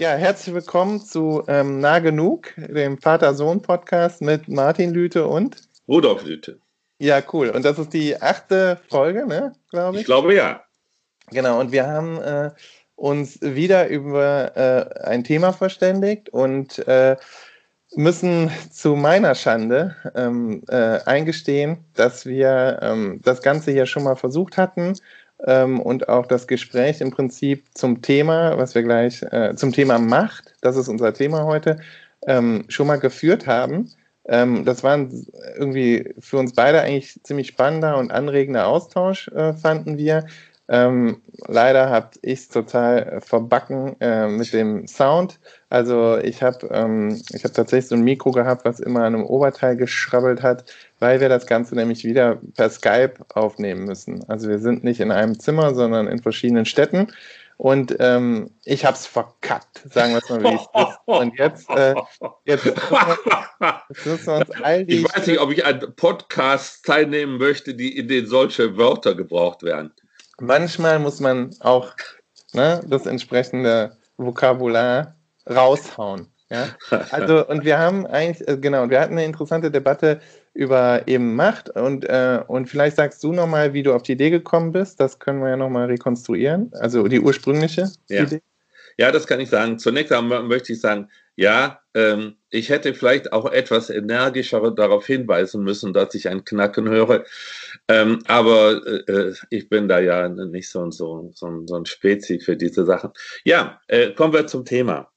Ja, herzlich willkommen zu ähm, Nah Genug, dem Vater-Sohn-Podcast mit Martin Lüte und Rudolf Lüte. Ja, cool. Und das ist die achte Folge, ne, glaube ich? Ich glaube ja. Genau, und wir haben äh, uns wieder über äh, ein Thema verständigt und äh, müssen zu meiner Schande ähm, äh, eingestehen, dass wir ähm, das Ganze hier schon mal versucht hatten ähm, und auch das Gespräch im Prinzip zum Thema, was wir gleich, äh, zum Thema Macht, das ist unser Thema heute, ähm, schon mal geführt haben. Ähm, das war irgendwie für uns beide eigentlich ziemlich spannender und anregender Austausch, äh, fanden wir. Ähm, leider habe ich es total verbacken äh, mit dem Sound. Also ich habe ähm, hab tatsächlich so ein Mikro gehabt, was immer an einem Oberteil geschrabbelt hat, weil wir das Ganze nämlich wieder per Skype aufnehmen müssen. Also wir sind nicht in einem Zimmer, sondern in verschiedenen Städten. Und ähm, ich habe es verkackt, sagen wir es mal, wie es ist. Und jetzt, äh, jetzt, jetzt müssen wir uns all die. Ich weiß nicht, ob ich an Podcasts teilnehmen möchte, die in denen solche Wörter gebraucht werden manchmal muss man auch ne, das entsprechende Vokabular raushauen. Ja? Also, und wir haben eigentlich, äh, genau, wir hatten eine interessante Debatte über eben Macht und, äh, und vielleicht sagst du nochmal, wie du auf die Idee gekommen bist. Das können wir ja nochmal rekonstruieren. Also die ursprüngliche ja. Idee. Ja, das kann ich sagen. Zunächst einmal möchte ich sagen, ja, ähm, ich hätte vielleicht auch etwas energischer darauf hinweisen müssen, dass ich ein Knacken höre. Ähm, aber äh, äh ich bin da ja nicht so, so, so, so ein Spezi für diese Sachen. Ja, äh, kommen wir zum Thema.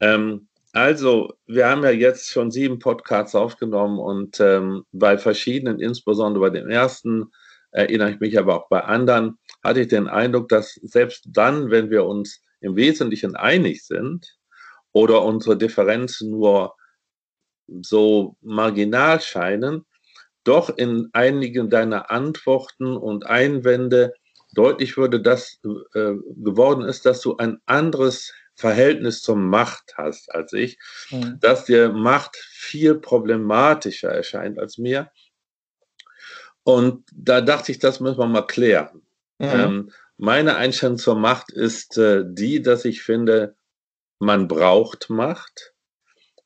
Ähm, also, wir haben ja jetzt schon sieben Podcasts aufgenommen und ähm, bei verschiedenen, insbesondere bei dem ersten, erinnere ich mich aber auch bei anderen, hatte ich den Eindruck, dass selbst dann, wenn wir uns im Wesentlichen einig sind oder unsere Differenzen nur so marginal scheinen, doch in einigen deiner Antworten und Einwände deutlich würde, dass äh, geworden ist, dass du ein anderes Verhältnis zur Macht hast als ich, mhm. dass dir Macht viel problematischer erscheint als mir. Und da dachte ich, das müssen wir mal klären. Mhm. Ähm, meine Einstellung zur Macht ist äh, die, dass ich finde, man braucht Macht.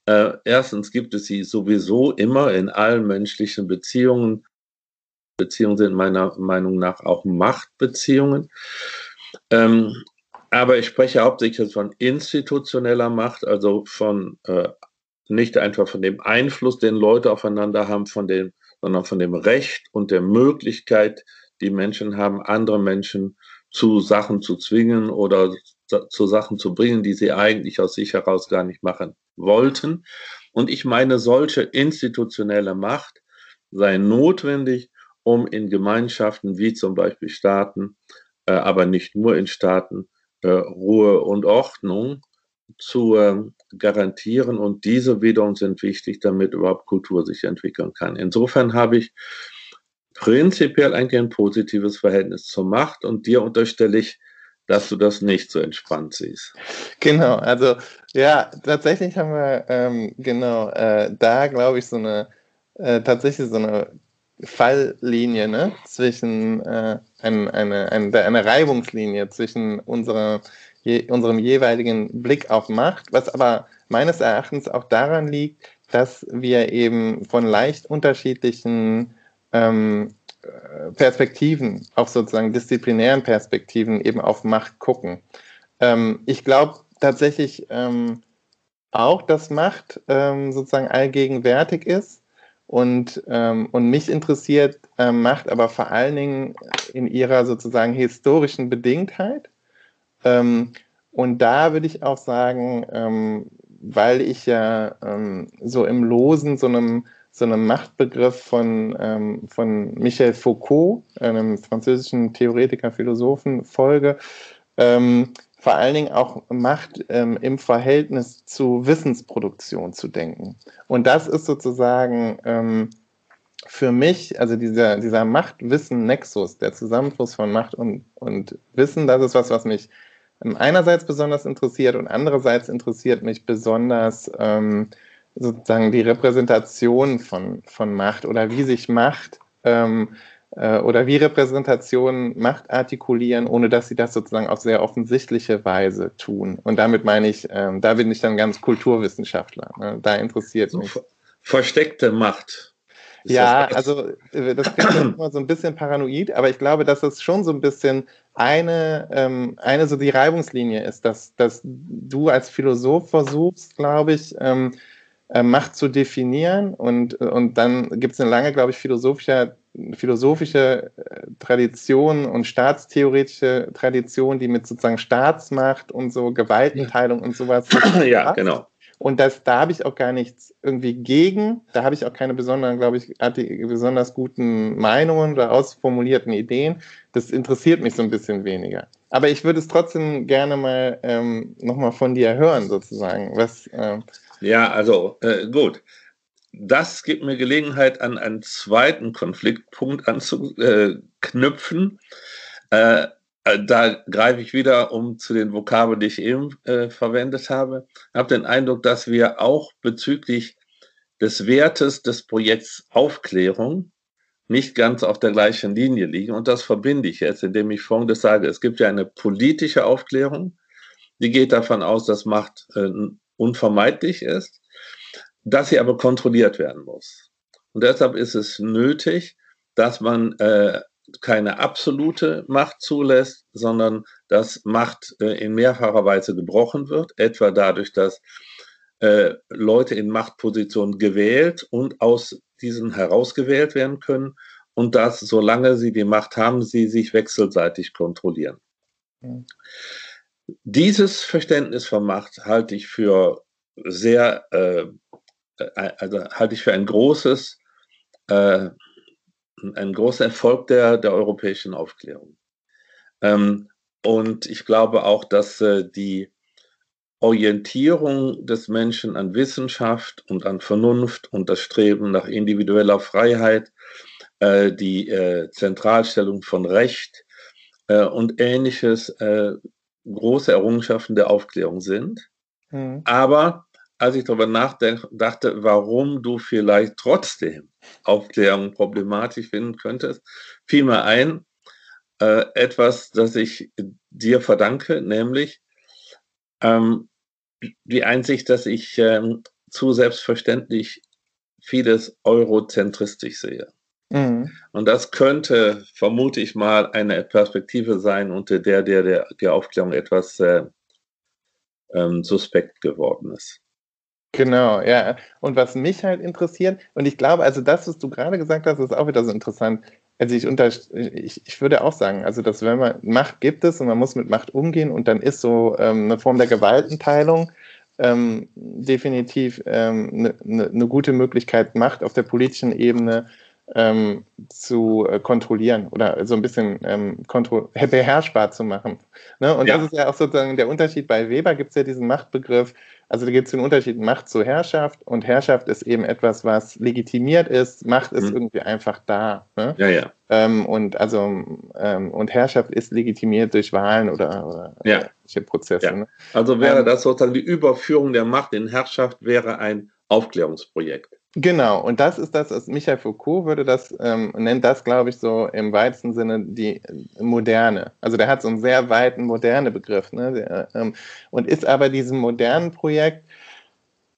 Äh, erstens gibt es sie sowieso immer in allen menschlichen Beziehungen. Beziehungen sind meiner Meinung nach auch Machtbeziehungen. Ähm, aber ich spreche hauptsächlich von institutioneller Macht, also von äh, nicht einfach von dem Einfluss, den Leute aufeinander haben, von dem, sondern von dem Recht und der Möglichkeit, die Menschen haben, andere Menschen zu Sachen zu zwingen oder zu Sachen zu bringen, die sie eigentlich aus sich heraus gar nicht machen wollten. Und ich meine, solche institutionelle Macht sei notwendig, um in Gemeinschaften wie zum Beispiel Staaten, äh, aber nicht nur in Staaten, Ruhe und Ordnung zu äh, garantieren. Und diese wiederum sind wichtig, damit überhaupt Kultur sich entwickeln kann. Insofern habe ich prinzipiell eigentlich ein positives Verhältnis zur Macht und dir unterstelle ich, dass du das nicht so entspannt siehst. Genau, also ja, tatsächlich haben wir ähm, genau äh, da, glaube ich, so eine äh, tatsächlich so eine Falllinie ne? zwischen äh, ein, eine, eine, eine Reibungslinie zwischen unserer, je, unserem jeweiligen Blick auf Macht, was aber meines Erachtens auch daran liegt, dass wir eben von leicht unterschiedlichen ähm, Perspektiven, auch sozusagen disziplinären Perspektiven eben auf Macht gucken. Ähm, ich glaube tatsächlich ähm, auch, dass Macht ähm, sozusagen allgegenwärtig ist und, ähm, und mich interessiert äh, Macht aber vor allen Dingen in ihrer sozusagen historischen Bedingtheit. Ähm, und da würde ich auch sagen, ähm, weil ich ja so im Losen so einem so einem Machtbegriff von, ähm, von Michel Foucault, einem französischen Theoretiker, Philosophen, folge. Ähm, vor allen Dingen auch Macht ähm, im Verhältnis zu Wissensproduktion zu denken. Und das ist sozusagen ähm, für mich, also dieser, dieser Macht-Wissen-Nexus, der Zusammenfluss von Macht und, und Wissen, das ist was, was mich einerseits besonders interessiert und andererseits interessiert mich besonders ähm, sozusagen die Repräsentation von, von Macht oder wie sich Macht ähm, äh, oder wie Repräsentationen Macht artikulieren, ohne dass sie das sozusagen auf sehr offensichtliche Weise tun. Und damit meine ich, ähm, da bin ich dann ganz Kulturwissenschaftler. Ne? Da interessiert mich. Versteckte Macht. ja, also äh, das klingt immer so ein bisschen paranoid, aber ich glaube, dass es schon so ein bisschen eine, ähm, eine so die Reibungslinie ist, dass, dass du als Philosoph versuchst, glaube ich, ähm, äh, Macht zu definieren und, und dann gibt es eine lange, glaube ich, philosophische, philosophische äh, Tradition und staatstheoretische Tradition, die mit sozusagen Staatsmacht und so Gewaltenteilung und sowas. ja, genau. Und das, da habe ich auch gar nichts irgendwie gegen. Da habe ich auch keine besonderen, glaube ich, besonders guten Meinungen oder ausformulierten Ideen. Das interessiert mich so ein bisschen weniger. Aber ich würde es trotzdem gerne mal ähm, nochmal von dir hören, sozusagen. Was, ähm ja, also äh, gut. Das gibt mir Gelegenheit, an einen zweiten Konfliktpunkt anzuknüpfen. Äh, äh, da greife ich wieder um zu den Vokabeln, die ich eben äh, verwendet habe. Ich habe den Eindruck, dass wir auch bezüglich des Wertes des Projekts Aufklärung nicht ganz auf der gleichen Linie liegen. Und das verbinde ich jetzt, indem ich Folgendes sage. Es gibt ja eine politische Aufklärung, die geht davon aus, dass Macht äh, unvermeidlich ist, dass sie aber kontrolliert werden muss. Und deshalb ist es nötig, dass man äh, keine absolute Macht zulässt, sondern dass Macht äh, in mehrfacher Weise gebrochen wird, etwa dadurch, dass äh, Leute in Machtpositionen gewählt und aus diesen herausgewählt werden können und dass, solange sie die Macht haben, sie sich wechselseitig kontrollieren. Mhm. Dieses Verständnis von Macht halte ich für sehr, äh, also halte ich für ein großes äh, ein großer Erfolg der, der europäischen Aufklärung. Ähm, und ich glaube auch, dass äh, die Orientierung des Menschen an Wissenschaft und an Vernunft und das Streben nach individueller Freiheit, äh, die äh, Zentralstellung von Recht äh, und ähnliches äh, große Errungenschaften der Aufklärung sind. Mhm. Aber als ich darüber nachdachte, warum du vielleicht trotzdem Aufklärung problematisch finden könntest, fiel mir ein, äh, etwas, das ich dir verdanke, nämlich ähm, die Einsicht, dass ich ähm, zu selbstverständlich vieles eurozentristisch sehe. Mhm. Und das könnte, vermute ich mal, eine Perspektive sein, unter der der, der, der Aufklärung etwas äh, ähm, suspekt geworden ist. Genau, ja. Und was mich halt interessiert, und ich glaube, also das, was du gerade gesagt hast, ist auch wieder so interessant. Also ich, unter, ich, ich würde auch sagen, also dass wenn man Macht gibt es und man muss mit Macht umgehen und dann ist so ähm, eine Form der Gewaltenteilung ähm, definitiv eine ähm, ne, ne, gute Möglichkeit, Macht auf der politischen Ebene ähm, zu äh, kontrollieren oder so ein bisschen ähm, beherrschbar zu machen. Ne? Und ja. das ist ja auch sozusagen der Unterschied. Bei Weber gibt es ja diesen Machtbegriff, also da gibt es den Unterschied Macht zu Herrschaft und Herrschaft ist eben etwas, was legitimiert ist. Macht ist mhm. irgendwie einfach da. Ne? Ja, ja. Ähm, und also ähm, und Herrschaft ist legitimiert durch Wahlen oder, oder ja. Prozesse. Ja. Ne? Also wäre ähm, das sozusagen die Überführung der Macht in Herrschaft wäre ein Aufklärungsprojekt. Genau, und das ist das, was Michael Foucault würde das, ähm, nennt das, glaube ich, so im weitesten Sinne die Moderne. Also der hat so einen sehr weiten moderne Begriff, ne? Der, ähm, und ist aber diesem modernen Projekt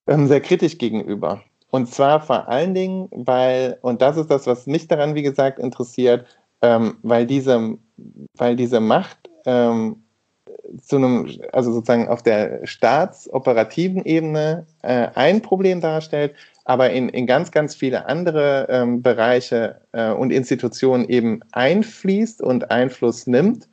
ähm, sehr kritisch gegenüber. Und zwar vor allen Dingen, weil, und das ist das, was mich daran, wie gesagt, interessiert, ähm, weil, diese, weil diese Macht ähm, zu einem, also sozusagen auf der staatsoperativen Ebene äh, ein Problem darstellt, aber in, in ganz, ganz viele andere ähm, Bereiche äh, und Institutionen eben einfließt und Einfluss nimmt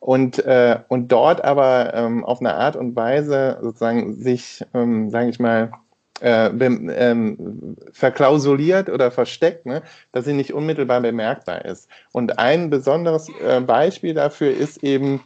und, äh, und dort aber ähm, auf eine Art und Weise sozusagen sich, ähm, sage ich mal, äh, ähm, verklausuliert oder versteckt, ne, dass sie nicht unmittelbar bemerkbar ist. Und ein besonderes äh, Beispiel dafür ist eben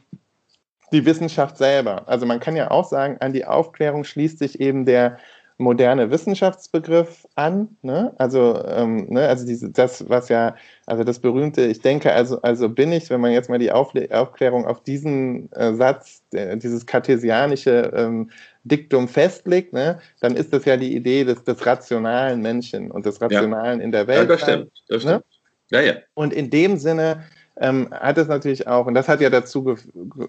die Wissenschaft selber. Also man kann ja auch sagen, an die Aufklärung schließt sich eben der moderne Wissenschaftsbegriff an. Ne? Also, ähm, ne? also diese, das, was ja, also das berühmte, ich denke, also, also bin ich, wenn man jetzt mal die Aufklärung auf diesen äh, Satz, äh, dieses kartesianische ähm, Diktum festlegt, ne? dann ist das ja die Idee des, des rationalen Menschen und des Rationalen ja. in der Welt. Ja, das stimmt. Das ne? stimmt. Ja, ja. Und in dem Sinne ähm, hat es natürlich auch, und das hat ja dazu ge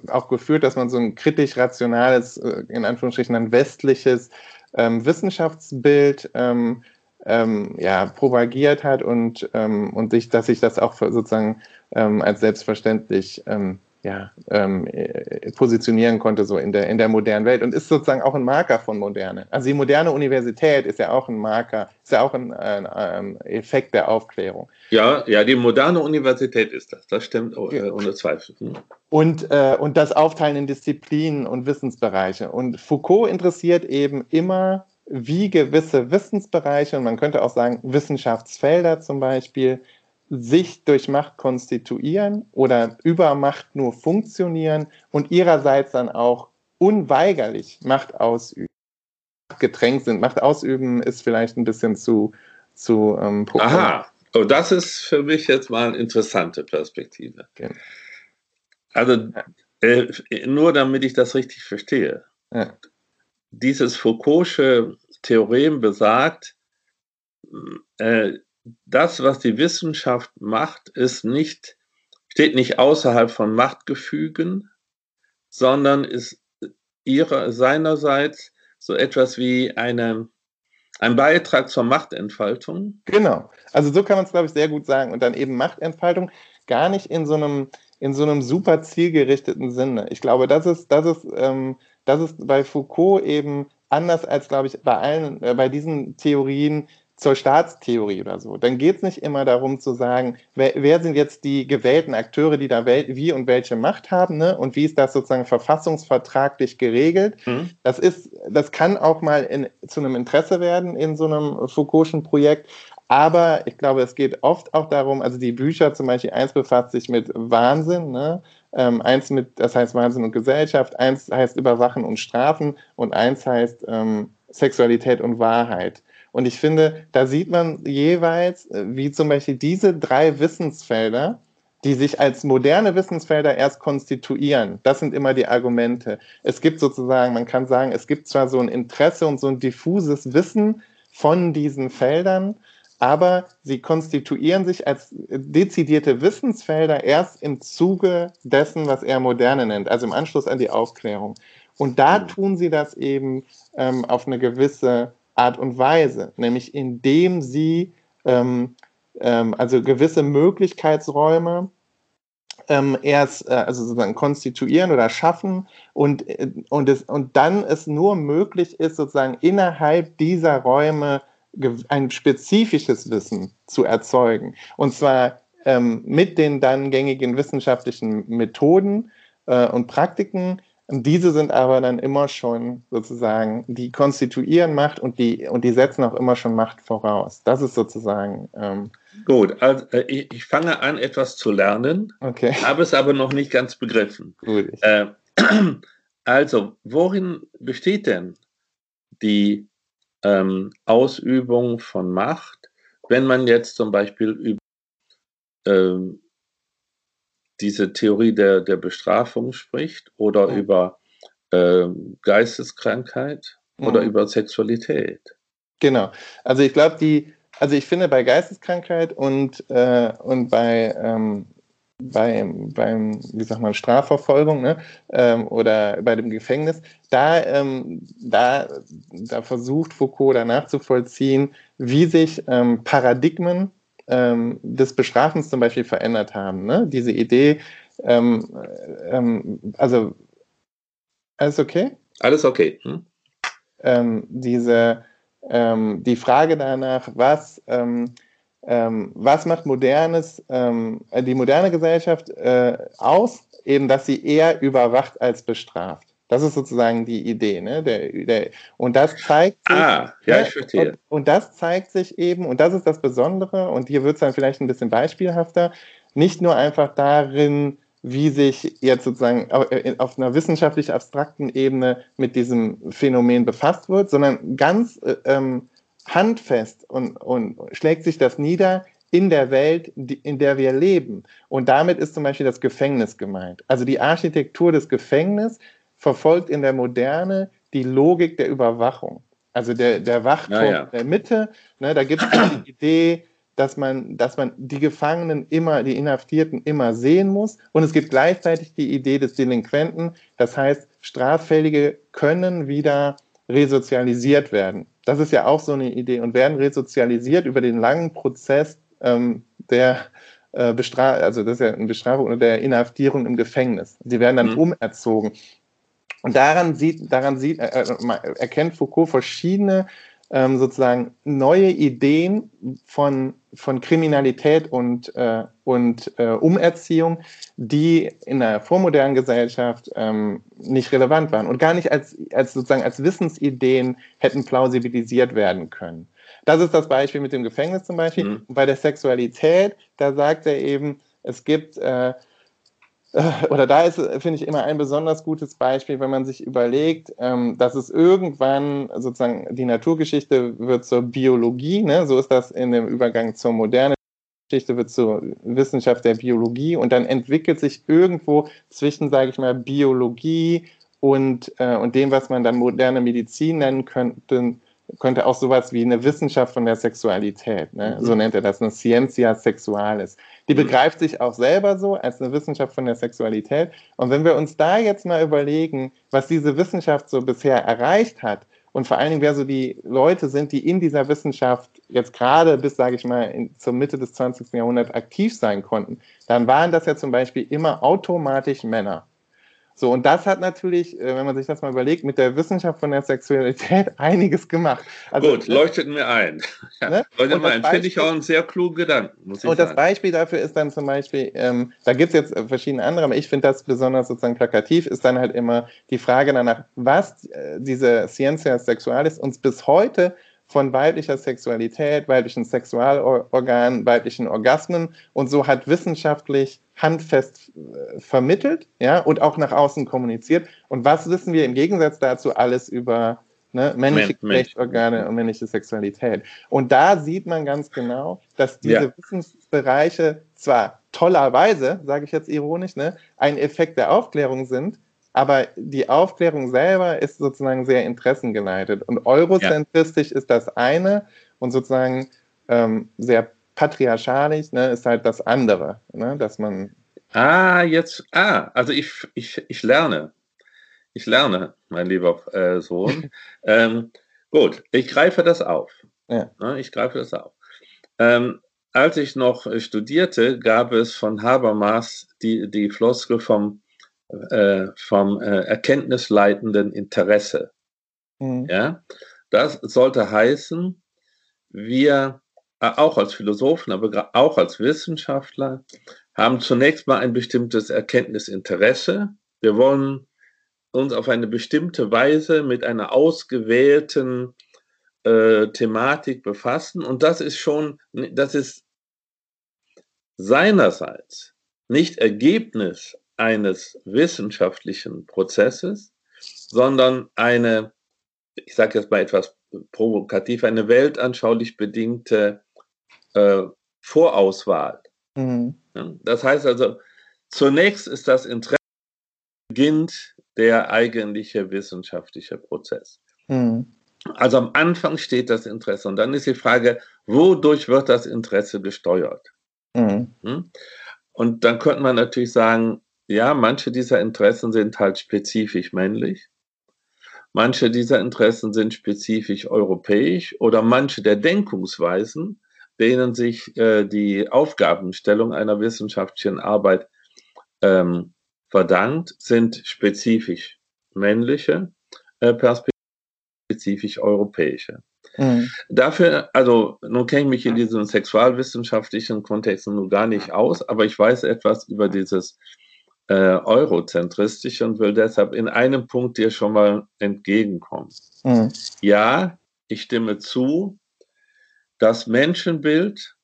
auch geführt, dass man so ein kritisch-rationales, äh, in Anführungsstrichen ein westliches ähm, Wissenschaftsbild ähm, ähm, ja, propagiert hat und, ähm, und sich, dass sich das auch sozusagen ähm, als selbstverständlich ähm, ja, ähm, äh, positionieren konnte, so in der, in der modernen Welt und ist sozusagen auch ein Marker von Moderne. Also die moderne Universität ist ja auch ein Marker, ist ja auch ein, ein, ein Effekt der Aufklärung. Ja, ja, die moderne Universität ist das, das stimmt oh, äh, ohne Zweifel. Hm. Und, äh, und das Aufteilen in Disziplinen und Wissensbereiche. Und Foucault interessiert eben immer, wie gewisse Wissensbereiche, und man könnte auch sagen Wissenschaftsfelder zum Beispiel, sich durch Macht konstituieren oder über Macht nur funktionieren und ihrerseits dann auch unweigerlich Macht ausüben, gedrängt sind. Macht ausüben ist vielleicht ein bisschen zu, zu ähm, Aha, oh, das ist für mich jetzt mal eine interessante Perspektive. Okay. Also äh, nur damit ich das richtig verstehe. Ja. Dieses Foucault'sche Theorem besagt, äh, das, was die Wissenschaft macht, ist nicht, steht nicht außerhalb von Machtgefügen, sondern ist ihrer, seinerseits so etwas wie eine, ein Beitrag zur Machtentfaltung. Genau. Also so kann man es, glaube ich, sehr gut sagen. Und dann eben Machtentfaltung gar nicht in so einem, in so einem super zielgerichteten Sinne. Ich glaube, das ist, das ist, ähm, das ist bei Foucault eben anders als, glaube ich, bei allen, äh, bei diesen Theorien zur Staatstheorie oder so, dann geht es nicht immer darum zu sagen, wer, wer, sind jetzt die gewählten Akteure, die da wie und welche Macht haben, ne? und wie ist das sozusagen verfassungsvertraglich geregelt. Mhm. Das ist, das kann auch mal in, zu einem Interesse werden in so einem Foucault'schen Projekt, aber ich glaube, es geht oft auch darum, also die Bücher zum Beispiel, eins befasst sich mit Wahnsinn, ne? Ähm, eins mit, das heißt Wahnsinn und Gesellschaft, eins heißt Überwachen und Strafen und eins heißt ähm, Sexualität und Wahrheit. Und ich finde, da sieht man jeweils, äh, wie zum Beispiel diese drei Wissensfelder, die sich als moderne Wissensfelder erst konstituieren. Das sind immer die Argumente. Es gibt sozusagen, man kann sagen, es gibt zwar so ein Interesse und so ein diffuses Wissen von diesen Feldern, aber sie konstituieren sich als dezidierte Wissensfelder erst im Zuge dessen, was er Moderne nennt, also im Anschluss an die Aufklärung. Und da mhm. tun sie das eben ähm, auf eine gewisse Art und Weise, nämlich indem sie ähm, ähm, also gewisse Möglichkeitsräume ähm, erst äh, also sozusagen konstituieren oder schaffen und, äh, und, es, und dann es nur möglich ist, sozusagen innerhalb dieser Räume ein spezifisches Wissen zu erzeugen. Und zwar ähm, mit den dann gängigen wissenschaftlichen Methoden äh, und Praktiken, diese sind aber dann immer schon sozusagen, die konstituieren Macht und die, und die setzen auch immer schon Macht voraus. Das ist sozusagen. Ähm Gut, also äh, ich, ich, fange an, etwas zu lernen, okay. habe es aber noch nicht ganz begriffen. Gut. Äh, also, worin besteht denn die ähm, Ausübung von Macht, wenn man jetzt zum Beispiel über ähm, diese Theorie der, der Bestrafung spricht oder ja. über äh, Geisteskrankheit mhm. oder über Sexualität. Genau. Also ich glaube, die, also ich finde bei Geisteskrankheit und, äh, und bei, ähm, bei, beim, wie sagt man, Strafverfolgung ne, ähm, oder bei dem Gefängnis, da, ähm, da, da versucht Foucault danach zu vollziehen, wie sich ähm, Paradigmen ähm, des Bestrafens zum Beispiel verändert haben. Ne? Diese Idee, ähm, ähm, also alles okay? Alles okay. Hm? Ähm, diese, ähm, die Frage danach, was, ähm, was macht modernes, die moderne Gesellschaft äh, aus, eben, dass sie eher überwacht als bestraft. Das ist sozusagen die Idee. Ne? Der, der, und das zeigt sich. Ah, ja, ne? ich verstehe. Und, und, das zeigt sich eben, und das ist das Besondere, und hier wird es dann vielleicht ein bisschen beispielhafter, nicht nur einfach darin, wie sich jetzt sozusagen auf einer wissenschaftlich abstrakten Ebene mit diesem Phänomen befasst wird, sondern ganz äh, ähm, handfest und, und schlägt sich das nieder in der Welt, in der wir leben. Und damit ist zum Beispiel das Gefängnis gemeint. Also die Architektur des Gefängnisses verfolgt in der Moderne die Logik der Überwachung. Also der, der Wachturm ja, ja. der Mitte, ne, da gibt es die Idee, dass man, dass man die Gefangenen immer, die Inhaftierten immer sehen muss. Und es gibt gleichzeitig die Idee des Delinquenten. Das heißt, Straffällige können wieder resozialisiert werden. Das ist ja auch so eine Idee und werden resozialisiert über den langen Prozess ähm, der äh, Bestrafung, also das ist ja eine Bestrafung oder der Inhaftierung im Gefängnis. Sie werden dann mhm. umerzogen. Und daran sieht, daran sieht, äh, äh erkennt Foucault verschiedene ähm, sozusagen neue Ideen von, von Kriminalität und, äh, und äh, Umerziehung, die in der vormodernen Gesellschaft ähm, nicht relevant waren und gar nicht als, als sozusagen als Wissensideen hätten plausibilisiert werden können. Das ist das Beispiel mit dem Gefängnis zum Beispiel. Mhm. Bei der Sexualität, da sagt er eben, es gibt äh, äh, oder da ist, finde ich, immer ein besonders gutes Beispiel, wenn man sich überlegt, ähm, dass es irgendwann sozusagen die Naturgeschichte wird zur Biologie, ne? so ist das in dem Übergang zur Moderne. Geschichte wird zur Wissenschaft der Biologie und dann entwickelt sich irgendwo zwischen, sage ich mal, Biologie und, äh, und dem, was man dann moderne Medizin nennen könnte, könnte auch sowas wie eine Wissenschaft von der Sexualität, ne? Mhm. so nennt er das, eine Scientia Sexualis. Die mhm. begreift sich auch selber so als eine Wissenschaft von der Sexualität. Und wenn wir uns da jetzt mal überlegen, was diese Wissenschaft so bisher erreicht hat und vor allen Dingen, wer so die Leute sind, die in dieser Wissenschaft jetzt gerade bis, sage ich mal, in, zur Mitte des 20. Jahrhunderts aktiv sein konnten, dann waren das ja zum Beispiel immer automatisch Männer. So, und das hat natürlich, äh, wenn man sich das mal überlegt, mit der Wissenschaft von der Sexualität einiges gemacht. Also, Gut, leuchtet mir ein. Ja, ne? Leuchtet mir ein. Finde ich auch einen sehr klugen Gedanken, muss ich Und sagen. das Beispiel dafür ist dann zum Beispiel, ähm, da gibt es jetzt verschiedene andere, aber ich finde das besonders sozusagen plakativ, ist dann halt immer die Frage danach, was äh, diese Ciencia Sexualis uns bis heute von weiblicher Sexualität, weiblichen Sexualorganen, weiblichen Orgasmen und so hat wissenschaftlich handfest äh, vermittelt, ja, und auch nach außen kommuniziert. Und was wissen wir im Gegensatz dazu alles über ne, männliche Geschlechtsorgane und männliche Sexualität? Und da sieht man ganz genau, dass diese ja. Wissensbereiche zwar tollerweise, sage ich jetzt ironisch, ne, ein Effekt der Aufklärung sind, aber die Aufklärung selber ist sozusagen sehr interessengeleitet. Und eurozentristisch ja. ist das eine und sozusagen ähm, sehr patriarchalisch ne, ist halt das andere, ne, dass man. Ah, jetzt, ah, also ich, ich, ich lerne. Ich lerne, mein lieber äh, Sohn. ähm, gut, ich greife das auf. Ja. Ne, ich greife das auf. Ähm, als ich noch studierte, gab es von Habermas die, die Floskel vom, äh, vom äh, erkenntnisleitenden Interesse. Mhm. Ja? Das sollte heißen, wir äh, auch als Philosophen, aber auch als Wissenschaftler, haben zunächst mal ein bestimmtes Erkenntnisinteresse. Wir wollen uns auf eine bestimmte Weise mit einer ausgewählten äh, Thematik befassen. Und das ist schon, das ist seinerseits nicht Ergebnis eines wissenschaftlichen Prozesses, sondern eine, ich sage jetzt mal etwas provokativ, eine weltanschaulich bedingte äh, Vorauswahl. Mhm. Das heißt also, zunächst ist das Interesse, beginnt der eigentliche wissenschaftliche Prozess. Mhm. Also am Anfang steht das Interesse und dann ist die Frage, wodurch wird das Interesse gesteuert? Mhm. Hm? Und dann könnte man natürlich sagen, ja, manche dieser Interessen sind halt spezifisch männlich. Manche dieser Interessen sind spezifisch europäisch oder manche der Denkungsweisen denen sich äh, die Aufgabenstellung einer wissenschaftlichen Arbeit ähm, verdankt, sind spezifisch männliche äh, Perspektiven, spezifisch europäische. Mhm. Dafür, also nun kenne ich mich in diesem sexualwissenschaftlichen Kontext nun gar nicht aus, aber ich weiß etwas über dieses äh, eurozentristische und will deshalb in einem Punkt dir schon mal entgegenkommen. Mhm. Ja, ich stimme zu, das Menschenbild,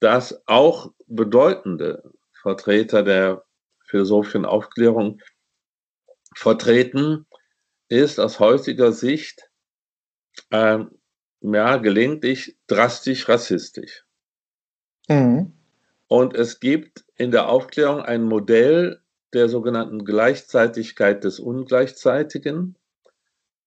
das auch bedeutende Vertreter der philosophischen Aufklärung vertreten, ist aus heutiger Sicht äh, ja, gelegentlich drastisch rassistisch. Mhm. Und es gibt in der Aufklärung ein Modell der sogenannten Gleichzeitigkeit des Ungleichzeitigen,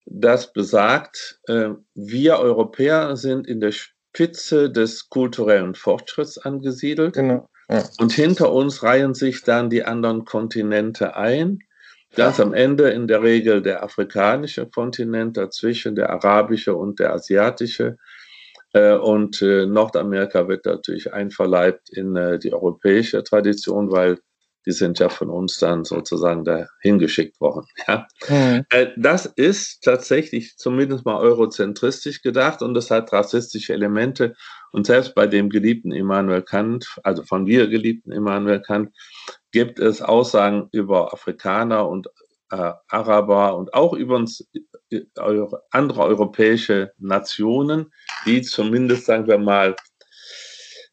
das besagt, äh, wir Europäer sind in der Spitze des kulturellen Fortschritts angesiedelt. Genau. Ja. Und hinter uns reihen sich dann die anderen Kontinente ein. Ganz am Ende in der Regel der afrikanische Kontinent, dazwischen der arabische und der asiatische. Äh, und äh, Nordamerika wird natürlich einverleibt in die europäische Tradition, weil die sind ja von uns dann sozusagen dahin geschickt worden. Ja? Mhm. Das ist tatsächlich zumindest mal eurozentristisch gedacht und es hat rassistische Elemente. Und selbst bei dem geliebten Immanuel Kant, also von mir geliebten Immanuel Kant, gibt es Aussagen über Afrikaner und äh, Araber und auch übrigens äh, andere europäische Nationen, die zumindest, sagen wir mal,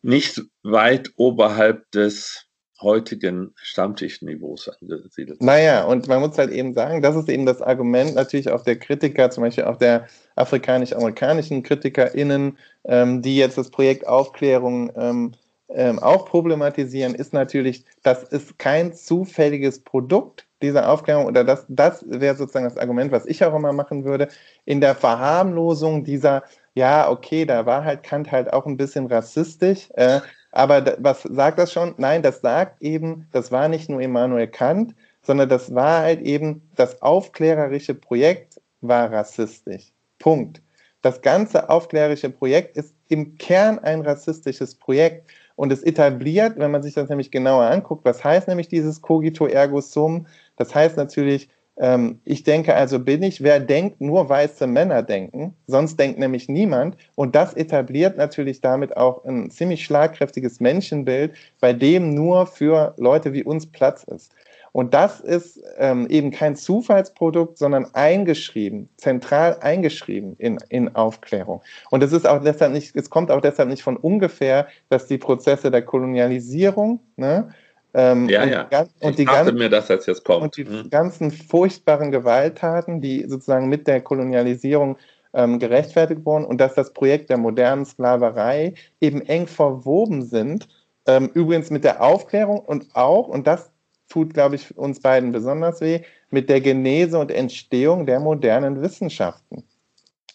nicht weit oberhalb des heutigen Stammtischniveaus angesiedelt. Naja, und man muss halt eben sagen, das ist eben das Argument natürlich auch der Kritiker, zum Beispiel auch der afrikanisch-amerikanischen KritikerInnen, ähm, die jetzt das Projekt Aufklärung ähm, ähm, auch problematisieren, ist natürlich, das ist kein zufälliges Produkt dieser Aufklärung oder das, das wäre sozusagen das Argument, was ich auch immer machen würde, in der Verharmlosung dieser, ja, okay, da war halt Kant halt auch ein bisschen rassistisch, äh, aber was sagt das schon? Nein, das sagt eben, das war nicht nur Immanuel Kant, sondern das war halt eben, das aufklärerische Projekt war rassistisch. Punkt. Das ganze aufklärerische Projekt ist im Kern ein rassistisches Projekt. Und es etabliert, wenn man sich das nämlich genauer anguckt, was heißt nämlich dieses Cogito ergo sum? Das heißt natürlich, ähm, ich denke also bin ich, wer denkt, nur weiße Männer denken, sonst denkt nämlich niemand. Und das etabliert natürlich damit auch ein ziemlich schlagkräftiges Menschenbild, bei dem nur für Leute wie uns Platz ist. Und das ist ähm, eben kein Zufallsprodukt, sondern eingeschrieben, zentral eingeschrieben in, in Aufklärung. Und es ist auch deshalb nicht, es kommt auch deshalb nicht von ungefähr, dass die Prozesse der Kolonialisierung, ne, ähm, ja, und ja. Die, und die ganzen, mir, dass das jetzt kommt. Und die hm. ganzen furchtbaren Gewalttaten, die sozusagen mit der Kolonialisierung ähm, gerechtfertigt wurden und dass das Projekt der modernen Sklaverei eben eng verwoben sind, ähm, übrigens mit der Aufklärung und auch, und das tut, glaube ich, uns beiden besonders weh, mit der Genese und Entstehung der modernen Wissenschaften.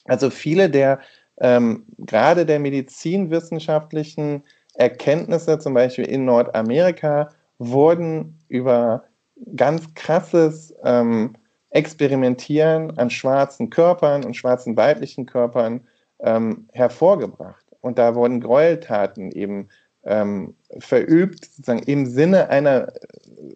Also viele der, ähm, gerade der medizinwissenschaftlichen Erkenntnisse, zum Beispiel in Nordamerika, wurden über ganz krasses ähm, Experimentieren an schwarzen Körpern und schwarzen weiblichen Körpern ähm, hervorgebracht. Und da wurden Gräueltaten eben ähm, verübt, sozusagen im Sinne einer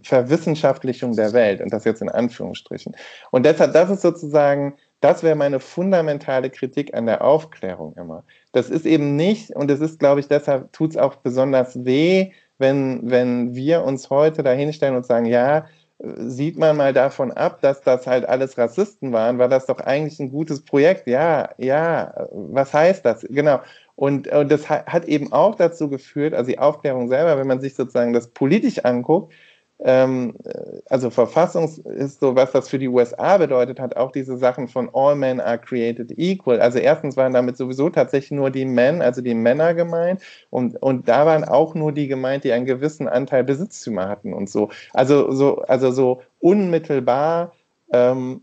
Verwissenschaftlichung der Welt und das jetzt in Anführungsstrichen. Und deshalb, das ist sozusagen, das wäre meine fundamentale Kritik an der Aufklärung immer. Das ist eben nicht, und es ist, glaube ich, deshalb tut es auch besonders weh, wenn, wenn wir uns heute dahinstellen und sagen, ja, sieht man mal davon ab, dass das halt alles Rassisten waren, war das doch eigentlich ein gutes Projekt. Ja, ja, was heißt das? Genau. Und, und das hat eben auch dazu geführt, also die Aufklärung selber, wenn man sich sozusagen das politisch anguckt, ähm, also Verfassungs ist so, was das für die USA bedeutet hat, auch diese Sachen von All Men are created equal. Also erstens waren damit sowieso tatsächlich nur die Men, also die Männer gemeint und, und da waren auch nur die gemeint, die einen gewissen Anteil Besitztümer hatten und so. Also so, also so unmittelbar ähm,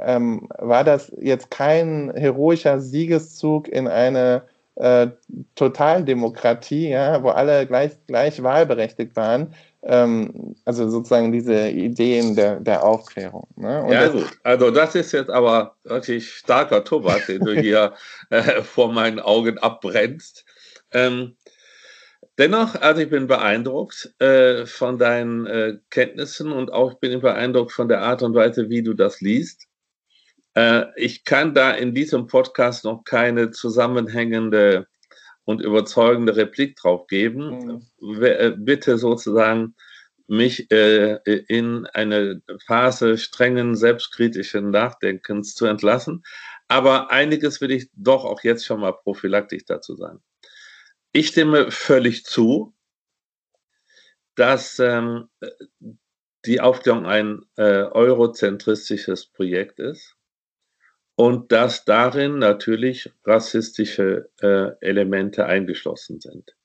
ähm, war das jetzt kein heroischer Siegeszug in eine äh, Totaldemokratie, ja, wo alle gleich, gleich wahlberechtigt waren. Ähm, also sozusagen diese Ideen der, der Aufklärung. Ne? ja, das, gut. Also das ist jetzt aber wirklich starker Tobak, den du hier äh, vor meinen Augen abbrennst. Ähm, dennoch, also ich bin beeindruckt äh, von deinen äh, Kenntnissen und auch bin ich beeindruckt von der Art und Weise, wie du das liest. Äh, ich kann da in diesem Podcast noch keine zusammenhängende und überzeugende Replik drauf geben. Mhm. Äh, bitte sozusagen mich äh, in eine Phase strengen, selbstkritischen Nachdenkens zu entlassen. Aber einiges will ich doch auch jetzt schon mal prophylaktisch dazu sagen. Ich stimme völlig zu, dass ähm, die Aufklärung ein äh, eurozentristisches Projekt ist und dass darin natürlich rassistische äh, Elemente eingeschlossen sind.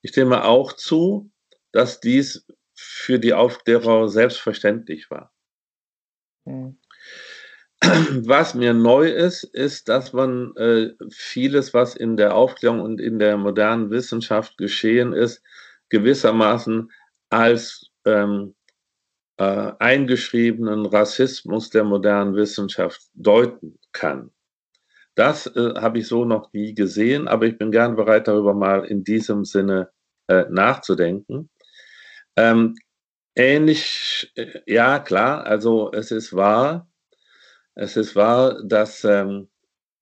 Ich stimme auch zu, dass dies für die Aufklärer selbstverständlich war. Mhm. was mir neu ist, ist, dass man äh, vieles, was in der Aufklärung und in der modernen Wissenschaft geschehen ist, gewissermaßen als ähm, äh, eingeschriebenen Rassismus der modernen Wissenschaft deuten kann. Das äh, habe ich so noch nie gesehen, aber ich bin gern bereit, darüber mal in diesem Sinne äh, nachzudenken. Ähm, ähnlich, äh, ja klar, also es ist wahr, es ist wahr, dass ähm,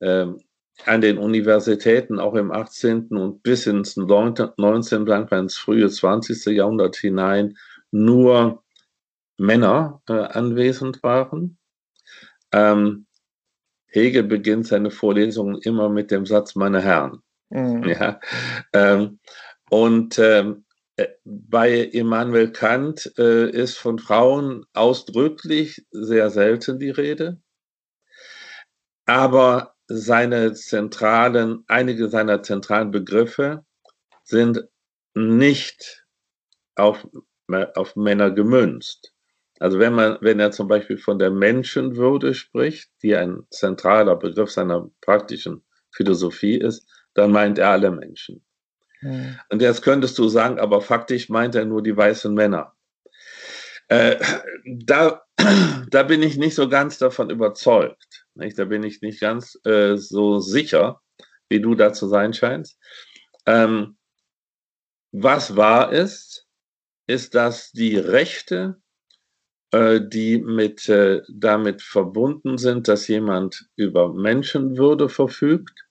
ähm, an den Universitäten auch im 18. und bis ins 19. ins frühe 20. Jahrhundert hinein nur Männer äh, anwesend waren. Ähm, Hegel beginnt seine Vorlesungen immer mit dem Satz, meine Herren. Mhm. Ja, ähm, und ähm, äh, bei Immanuel Kant äh, ist von Frauen ausdrücklich sehr selten die Rede. Aber seine zentralen, einige seiner zentralen Begriffe sind nicht auf, auf Männer gemünzt. Also wenn man, wenn er zum Beispiel von der Menschenwürde spricht, die ein zentraler Begriff seiner praktischen Philosophie ist, dann meint er alle Menschen. Mhm. Und jetzt könntest du sagen, aber faktisch meint er nur die weißen Männer. Äh, da, da bin ich nicht so ganz davon überzeugt. Nicht? Da bin ich nicht ganz äh, so sicher, wie du da zu sein scheinst. Ähm, was wahr ist, ist, dass die Rechte die mit, äh, damit verbunden sind, dass jemand über Menschenwürde verfügt,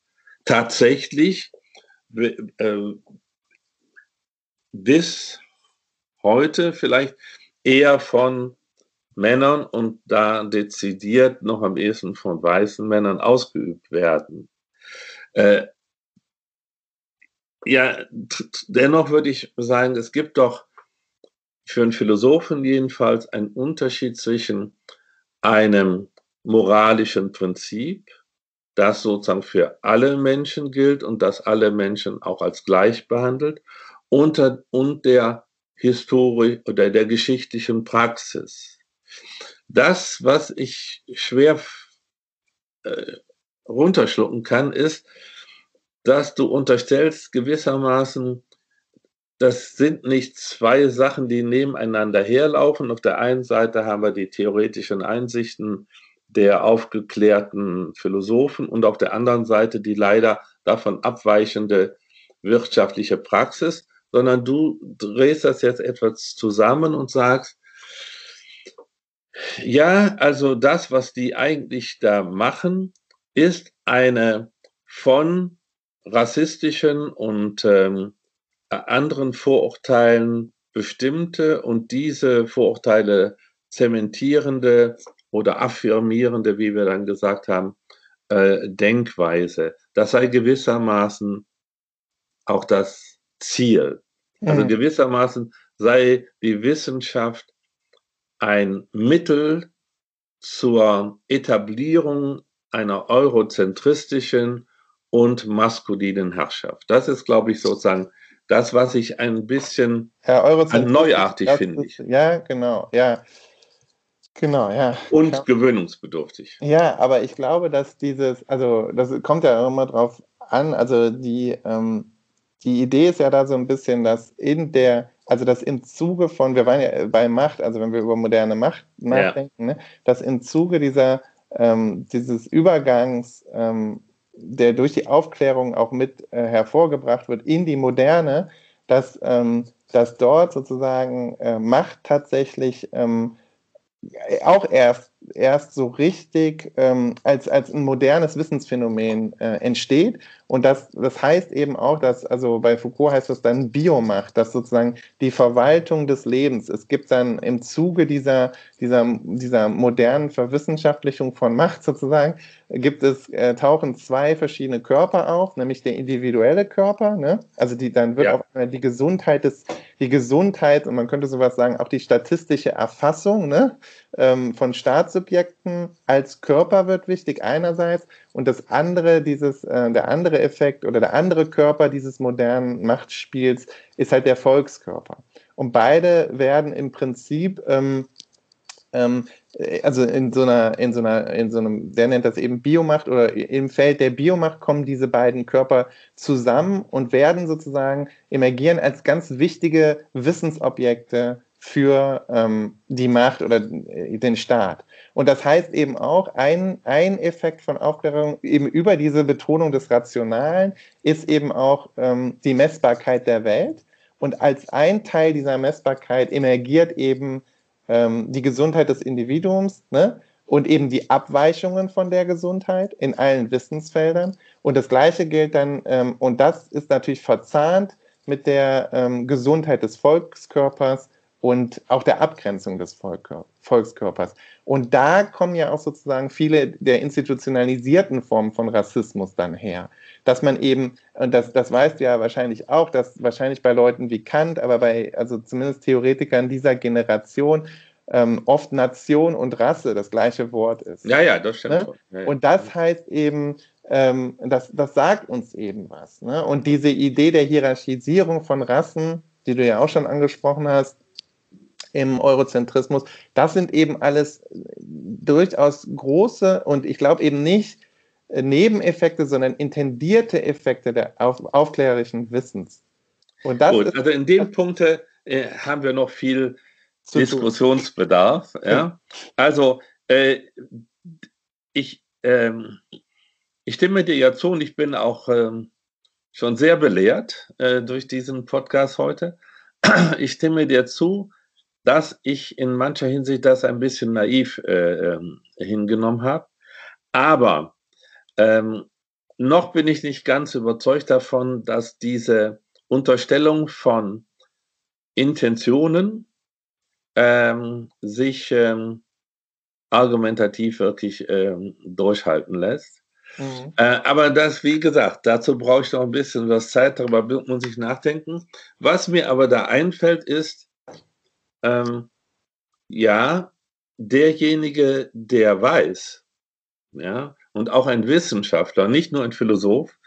tatsächlich äh, bis heute vielleicht eher von Männern und da dezidiert noch am ehesten von weißen Männern ausgeübt werden. Äh, ja, dennoch würde ich sagen, es gibt doch für einen Philosophen jedenfalls ein Unterschied zwischen einem moralischen Prinzip, das sozusagen für alle Menschen gilt und das alle Menschen auch als gleich behandelt, und, und der Historie oder der geschichtlichen Praxis. Das, was ich schwer äh, runterschlucken kann, ist, dass du unterstellst gewissermaßen, das sind nicht zwei Sachen, die nebeneinander herlaufen. Auf der einen Seite haben wir die theoretischen Einsichten der aufgeklärten Philosophen und auf der anderen Seite die leider davon abweichende wirtschaftliche Praxis, sondern du drehst das jetzt etwas zusammen und sagst, ja, also das, was die eigentlich da machen, ist eine von rassistischen und ähm, anderen Vorurteilen bestimmte und diese Vorurteile zementierende oder affirmierende, wie wir dann gesagt haben, äh, Denkweise. Das sei gewissermaßen auch das Ziel. Also mhm. gewissermaßen sei die Wissenschaft ein Mittel zur Etablierung einer eurozentristischen und maskulinen Herrschaft. Das ist, glaube ich, sozusagen das, was ich ein bisschen neuartig finde. Ja, genau, ja. Genau, ja. Und ja. gewöhnungsbedürftig. Ja, aber ich glaube, dass dieses, also das kommt ja immer drauf an, also die, ähm, die Idee ist ja da so ein bisschen, dass in der, also dass im Zuge von, wir waren ja bei Macht, also wenn wir über moderne Macht nachdenken, ja. ne, dass im Zuge dieser, ähm, dieses Übergangs ähm, der durch die Aufklärung auch mit äh, hervorgebracht wird in die Moderne, dass, ähm, dass dort sozusagen äh, Macht tatsächlich ähm, auch erst, erst so richtig ähm, als, als ein modernes Wissensphänomen äh, entsteht. Und das, das heißt eben auch, dass, also bei Foucault heißt das dann Biomacht, dass sozusagen die Verwaltung des Lebens. Es gibt dann im Zuge dieser, dieser, dieser modernen Verwissenschaftlichung von Macht sozusagen, gibt es, äh, tauchen zwei verschiedene Körper auf, nämlich der individuelle Körper, ne? also die, dann wird ja. auch die Gesundheit des, die Gesundheit und man könnte sowas sagen, auch die statistische Erfassung ne? Ähm, von Staatssubjekten als Körper wird wichtig einerseits und das andere, dieses, äh, der andere Effekt oder der andere Körper dieses modernen Machtspiels ist halt der Volkskörper. Und beide werden im Prinzip ähm, ähm, äh, also in so einer, in so einer, in so einem, der nennt das eben Biomacht oder im Feld der Biomacht kommen diese beiden Körper zusammen und werden sozusagen emergieren als ganz wichtige Wissensobjekte für ähm, die Macht oder den Staat. Und das heißt eben auch, ein, ein Effekt von Aufklärung eben über diese Betonung des Rationalen ist eben auch ähm, die Messbarkeit der Welt. Und als ein Teil dieser Messbarkeit emergiert eben ähm, die Gesundheit des Individuums ne? und eben die Abweichungen von der Gesundheit in allen Wissensfeldern. Und das Gleiche gilt dann, ähm, und das ist natürlich verzahnt mit der ähm, Gesundheit des Volkskörpers und auch der Abgrenzung des Volkskörpers. Und da kommen ja auch sozusagen viele der institutionalisierten Formen von Rassismus dann her. Dass man eben, und das, das weißt du ja wahrscheinlich auch, dass wahrscheinlich bei Leuten wie Kant, aber bei, also zumindest Theoretikern dieser Generation, ähm, oft Nation und Rasse das gleiche Wort ist. Ja, ja, das stimmt. Ne? Ja, ja. Und das heißt eben, ähm, das, das sagt uns eben was. Ne? Und diese Idee der Hierarchisierung von Rassen, die du ja auch schon angesprochen hast, im Eurozentrismus. Das sind eben alles durchaus große und ich glaube eben nicht Nebeneffekte, sondern intendierte Effekte der auf, aufklärerischen Wissens. Und das Gut, also in dem Punkt äh, haben wir noch viel Diskussionsbedarf. Ja? Also äh, ich, ähm, ich stimme dir ja zu und ich bin auch ähm, schon sehr belehrt äh, durch diesen Podcast heute. Ich stimme dir zu, dass ich in mancher Hinsicht das ein bisschen naiv äh, ähm, hingenommen habe. Aber ähm, noch bin ich nicht ganz überzeugt davon, dass diese Unterstellung von Intentionen ähm, sich ähm, argumentativ wirklich ähm, durchhalten lässt. Mhm. Äh, aber das, wie gesagt, dazu brauche ich noch ein bisschen was Zeit, darüber muss ich nachdenken. Was mir aber da einfällt, ist, ähm, ja, derjenige, der weiß, ja, und auch ein Wissenschaftler, nicht nur ein Philosoph,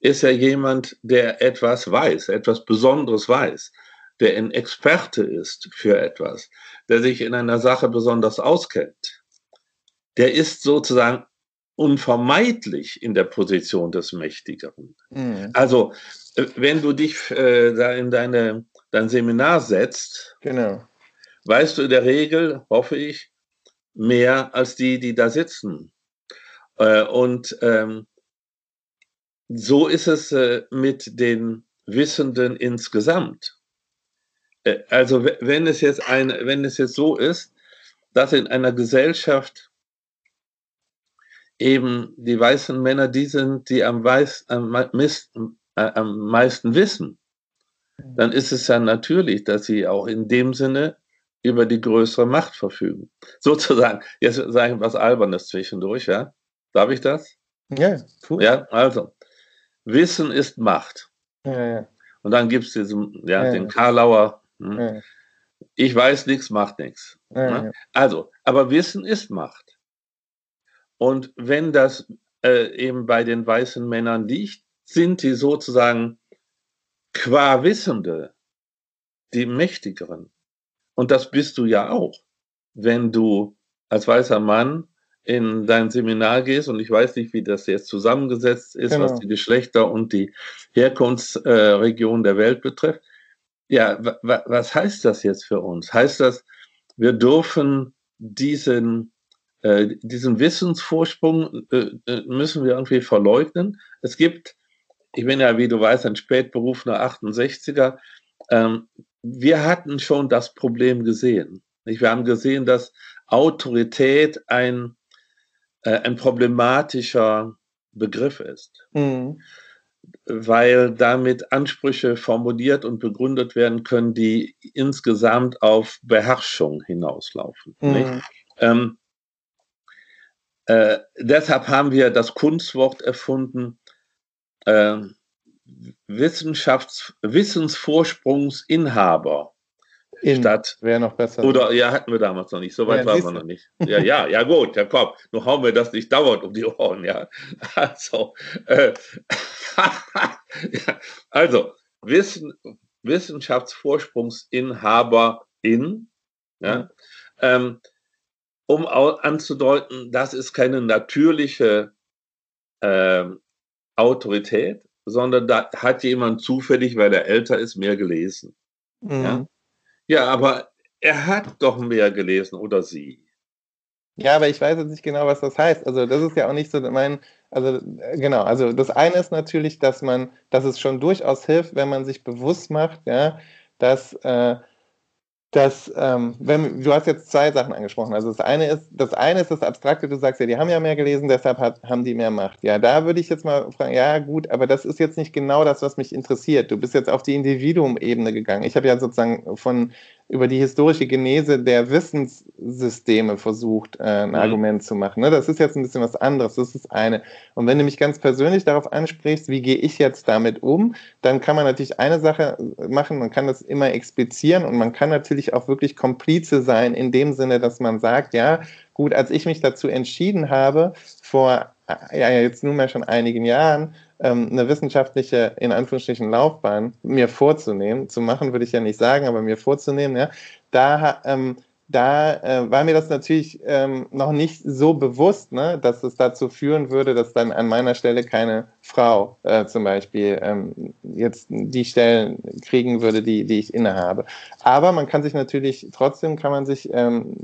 ist ja jemand, der etwas weiß, etwas Besonderes weiß, der ein Experte ist für etwas, der sich in einer Sache besonders auskennt. Der ist sozusagen unvermeidlich in der Position des Mächtigeren. Mhm. Also, äh, wenn du dich äh, da in deine, dein Seminar setzt, genau weißt du in der Regel, hoffe ich, mehr als die, die da sitzen. Äh, und ähm, so ist es äh, mit den Wissenden insgesamt. Äh, also wenn es jetzt ein, wenn es jetzt so ist, dass in einer Gesellschaft eben die weißen Männer die sind, die am, weiß, am, äh, am meisten wissen, dann ist es ja natürlich, dass sie auch in dem Sinne über die größere Macht verfügen. Sozusagen, jetzt sage ich was Albernes zwischendurch, ja? Darf ich das? Ja, cool. Ja, also, Wissen ist Macht. Ja, ja. Und dann gibt es diesen, ja, ja, den Karlauer, hm? ich weiß nichts, macht nichts. Ne? Also, aber Wissen ist Macht. Und wenn das äh, eben bei den weißen Männern liegt, sind die sozusagen qua Wissende die Mächtigeren. Und das bist du ja auch, wenn du als weißer Mann in dein Seminar gehst und ich weiß nicht, wie das jetzt zusammengesetzt ist, genau. was die Geschlechter und die Herkunftsregion äh, der Welt betrifft. Ja, was heißt das jetzt für uns? Heißt das, wir dürfen diesen, äh, diesen Wissensvorsprung äh, äh müssen wir irgendwie verleugnen? Es gibt, ich bin ja, wie du weißt, ein spätberufener 68er. Ähm, wir hatten schon das Problem gesehen. Wir haben gesehen, dass Autorität ein, äh, ein problematischer Begriff ist, mhm. weil damit Ansprüche formuliert und begründet werden können, die insgesamt auf Beherrschung hinauslaufen. Mhm. Ähm, äh, deshalb haben wir das Kunstwort erfunden, äh, Wissenschafts Wissensvorsprungsinhaber in, statt. Wäre noch besser. Oder ja, hatten wir damals noch nicht. So weit ja, waren wir noch nicht. Ja, ja, ja, gut, ja komm, nur hauen wir das nicht dauernd um die Ohren, ja. Also, äh, also Wissen, Wissenschaftsvorsprungsinhaberin, ja, ähm, um anzudeuten, das ist keine natürliche äh, Autorität, sondern da hat jemand zufällig, weil er älter ist, mehr gelesen. Mhm. Ja? ja, aber er hat doch mehr gelesen oder sie. Ja, aber ich weiß jetzt nicht genau, was das heißt. Also das ist ja auch nicht so mein, also genau, also das eine ist natürlich, dass man, dass es schon durchaus hilft, wenn man sich bewusst macht, ja, dass äh, dass, ähm, wenn, du hast jetzt zwei Sachen angesprochen. Also das eine ist, das eine ist das Abstrakte, du sagst ja, die haben ja mehr gelesen, deshalb hat, haben die mehr Macht. Ja, da würde ich jetzt mal fragen, ja gut, aber das ist jetzt nicht genau das, was mich interessiert. Du bist jetzt auf die Individuum-Ebene gegangen. Ich habe ja sozusagen von über die historische Genese der Wissenssysteme versucht, äh, ein mhm. Argument zu machen. Ne? Das ist jetzt ein bisschen was anderes, das ist eine. Und wenn du mich ganz persönlich darauf ansprichst, wie gehe ich jetzt damit um, dann kann man natürlich eine Sache machen, man kann das immer explizieren und man kann natürlich auch wirklich Komplize sein, in dem Sinne, dass man sagt, ja, gut, als ich mich dazu entschieden habe, vor ja, jetzt nunmehr schon einigen Jahren, ähm, eine wissenschaftliche, in Anführungsstrichen, Laufbahn mir vorzunehmen, zu machen würde ich ja nicht sagen, aber mir vorzunehmen, ja, da, ähm, da äh, war mir das natürlich ähm, noch nicht so bewusst, ne, dass es dazu führen würde, dass dann an meiner Stelle keine Frau äh, zum Beispiel ähm, jetzt die Stellen kriegen würde, die, die ich innehabe. Aber man kann sich natürlich, trotzdem kann man sich, ähm,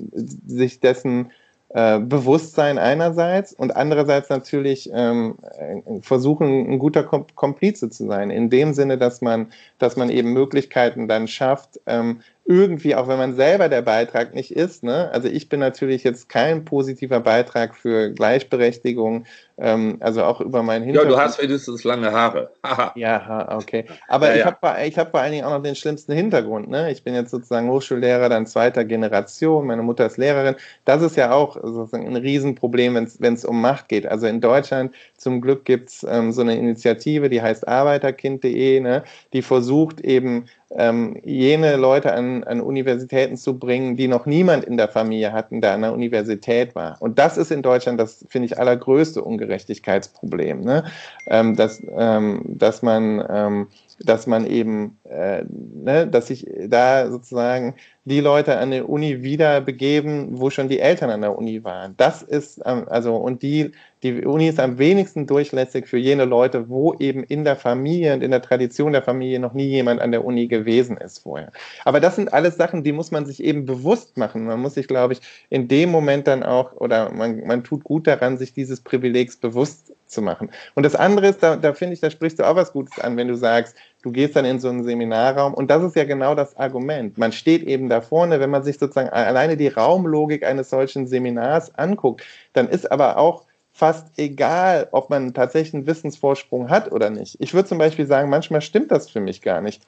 sich dessen äh, Bewusstsein einerseits und andererseits natürlich ähm, äh, versuchen, ein guter Komplize zu sein, in dem Sinne, dass man, dass man eben Möglichkeiten dann schafft, ähm, irgendwie, auch wenn man selber der Beitrag nicht ist, ne? also ich bin natürlich jetzt kein positiver Beitrag für Gleichberechtigung, ähm, also auch über meinen Hintergrund. Ja, du hast wenigstens lange Haare. ja, okay. Aber ja, ich ja. habe ich hab vor allen Dingen auch noch den schlimmsten Hintergrund. Ne? Ich bin jetzt sozusagen Hochschullehrer, dann zweiter Generation, meine Mutter ist Lehrerin. Das ist ja auch sozusagen ein Riesenproblem, wenn es um Macht geht. Also in Deutschland zum Glück gibt es ähm, so eine Initiative, die heißt arbeiterkind.de, ne? die versucht eben ähm, jene Leute an, an Universitäten zu bringen, die noch niemand in der Familie hatten, der an der Universität war. Und das ist in Deutschland das, finde ich, allergrößte Ungerechtigkeitsproblem, ne? ähm, dass, ähm, dass man ähm, dass man eben, äh, ne, dass sich da sozusagen die Leute an der Uni wieder begeben, wo schon die Eltern an der Uni waren. Das ist, also, und die, die Uni ist am wenigsten durchlässig für jene Leute, wo eben in der Familie und in der Tradition der Familie noch nie jemand an der Uni gewesen ist vorher. Aber das sind alles Sachen, die muss man sich eben bewusst machen. Man muss sich, glaube ich, in dem Moment dann auch, oder man, man tut gut daran, sich dieses Privilegs bewusst zu machen. Und das andere ist, da, da finde ich, da sprichst du auch was Gutes an, wenn du sagst, du gehst dann in so einen Seminarraum und das ist ja genau das Argument. Man steht eben da vorne, wenn man sich sozusagen alleine die Raumlogik eines solchen Seminars anguckt, dann ist aber auch fast egal, ob man tatsächlich einen Wissensvorsprung hat oder nicht. Ich würde zum Beispiel sagen, manchmal stimmt das für mich gar nicht.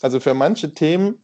Also für manche Themen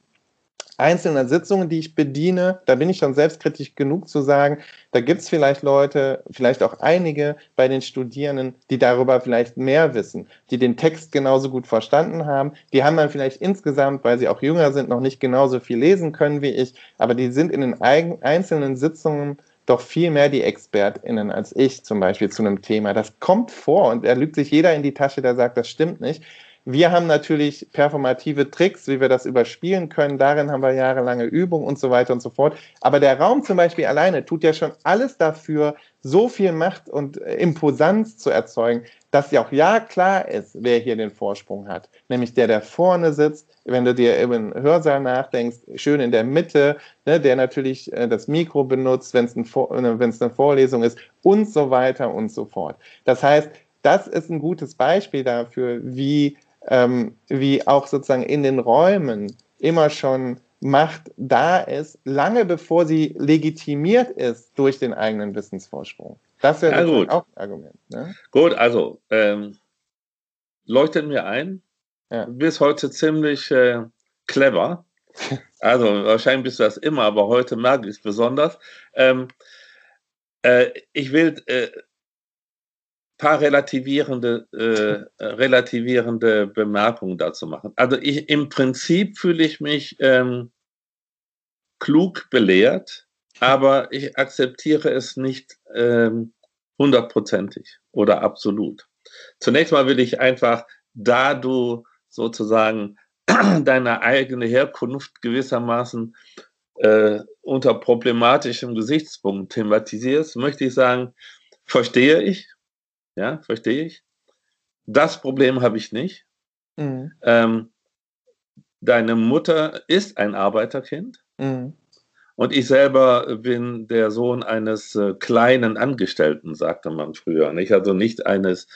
einzelner Sitzungen, die ich bediene, da bin ich schon selbstkritisch genug zu sagen, da gibt es vielleicht Leute, vielleicht auch einige bei den Studierenden, die darüber vielleicht mehr wissen, die den Text genauso gut verstanden haben. Die haben dann vielleicht insgesamt, weil sie auch jünger sind, noch nicht genauso viel lesen können wie ich, aber die sind in den einzelnen Sitzungen doch viel mehr die ExpertInnen als ich zum Beispiel zu einem Thema. Das kommt vor und da lügt sich jeder in die Tasche, der sagt, das stimmt nicht. Wir haben natürlich performative Tricks, wie wir das überspielen können. Darin haben wir jahrelange Übung und so weiter und so fort. Aber der Raum zum Beispiel alleine tut ja schon alles dafür, so viel Macht und äh, Imposanz zu erzeugen, dass ja auch ja klar ist, wer hier den Vorsprung hat. Nämlich der, der vorne sitzt, wenn du dir im Hörsaal nachdenkst, schön in der Mitte, ne, der natürlich äh, das Mikro benutzt, wenn es ein, äh, eine Vorlesung ist und so weiter und so fort. Das heißt, das ist ein gutes Beispiel dafür, wie ähm, wie auch sozusagen in den Räumen immer schon Macht da ist, lange bevor sie legitimiert ist durch den eigenen Wissensvorsprung. Das wäre ja, auch ein Argument. Ne? Gut, also ähm, leuchtet mir ein, ja. du bist heute ziemlich äh, clever. Also wahrscheinlich bist du das immer, aber heute mag ich es besonders. Ähm, äh, ich will äh, paar relativierende, äh, relativierende Bemerkungen dazu machen. Also ich, im Prinzip fühle ich mich ähm, klug belehrt, aber ich akzeptiere es nicht ähm, hundertprozentig oder absolut. Zunächst mal will ich einfach, da du sozusagen deine eigene Herkunft gewissermaßen äh, unter problematischem Gesichtspunkt thematisierst, möchte ich sagen, verstehe ich. Ja, verstehe ich. Das Problem habe ich nicht. Mhm. Ähm, deine Mutter ist ein Arbeiterkind. Mhm. Und ich selber bin der Sohn eines äh, kleinen Angestellten, sagte man früher, nicht? Also nicht eines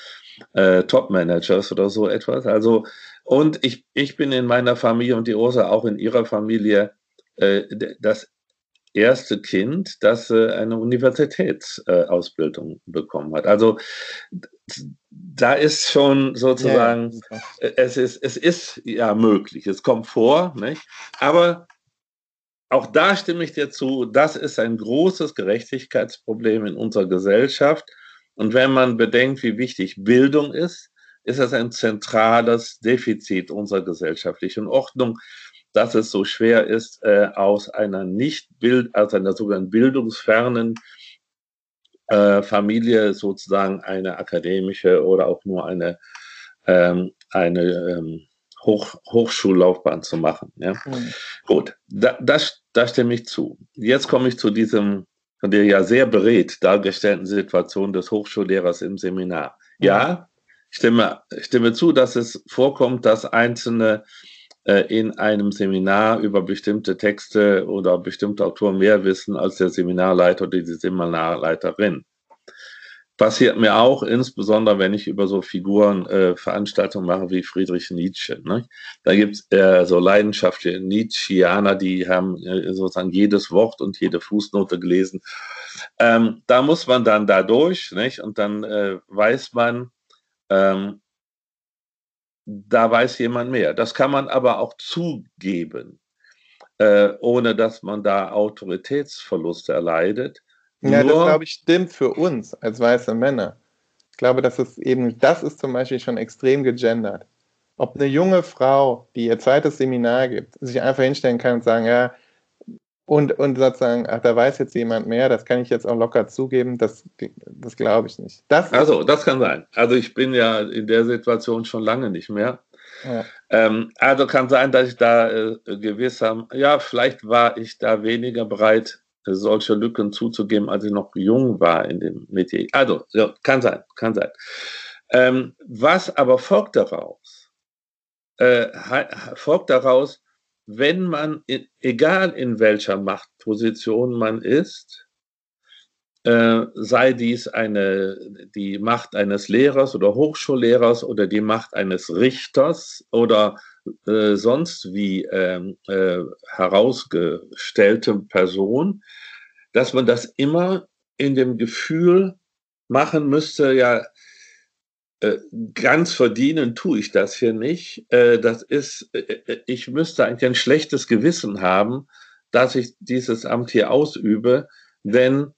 äh, Top-Managers oder so etwas. Also, und ich, ich bin in meiner Familie und die Ursa auch in ihrer Familie äh, das erste Kind, das äh, eine Universitätsausbildung bekommen hat. Also da ist schon sozusagen, ja, ja. es, ist, es ist ja möglich, es kommt vor, nicht? aber auch da stimme ich dir zu, das ist ein großes Gerechtigkeitsproblem in unserer Gesellschaft. Und wenn man bedenkt, wie wichtig Bildung ist, ist das ein zentrales Defizit unserer gesellschaftlichen Ordnung, dass es so schwer ist, äh, aus einer nicht Bild, aus einer sogenannten bildungsfernen äh, Familie sozusagen eine akademische oder auch nur eine, ähm, eine ähm, Hoch, Hochschullaufbahn zu machen. Ja? Mhm. Gut, da, das, da stimme ich zu. Jetzt komme ich zu diesem von der ja sehr beredt dargestellten Situation des Hochschullehrers im Seminar. Mhm. Ja, stimme, stimme zu, dass es vorkommt, dass Einzelne in einem Seminar über bestimmte Texte oder bestimmte Autoren mehr wissen als der Seminarleiter oder die Seminarleiterin passiert mir auch, insbesondere wenn ich über so Figuren äh, Veranstaltungen mache wie Friedrich Nietzsche. Ne? Da gibt es äh, so leidenschaftliche Nietzscheaner, die haben äh, sozusagen jedes Wort und jede Fußnote gelesen. Ähm, da muss man dann da durch nicht? und dann äh, weiß man, ähm, da weiß jemand mehr. Das kann man aber auch zugeben, äh, ohne dass man da Autoritätsverluste erleidet. Ja, Nur, das glaube ich stimmt für uns als weiße Männer. Ich glaube, das ist eben, das ist zum Beispiel schon extrem gegendert. Ob eine junge Frau, die ihr zweites Seminar gibt, sich einfach hinstellen kann und sagen, ja, und, und sozusagen, ach, da weiß jetzt jemand mehr, das kann ich jetzt auch locker zugeben, das, das glaube ich nicht. Das also, das kann sein. Also ich bin ja in der Situation schon lange nicht mehr. Ja. Ähm, also kann sein, dass ich da äh, gewiss habe, ja, vielleicht war ich da weniger bereit, solche Lücken zuzugeben, als ich noch jung war in dem Metier. Also, ja, kann sein, kann sein. Ähm, was aber folgt daraus? Äh, folgt daraus, wenn man, egal in welcher Machtposition man ist, äh, sei dies eine, die Macht eines Lehrers oder Hochschullehrers oder die Macht eines Richters oder äh, sonst wie ähm, äh, herausgestellte Person, dass man das immer in dem Gefühl machen müsste, ja, ganz verdienen tue ich das hier nicht. Äh, das ist, äh, ich müsste eigentlich ein schlechtes Gewissen haben, dass ich dieses Amt hier ausübe, denn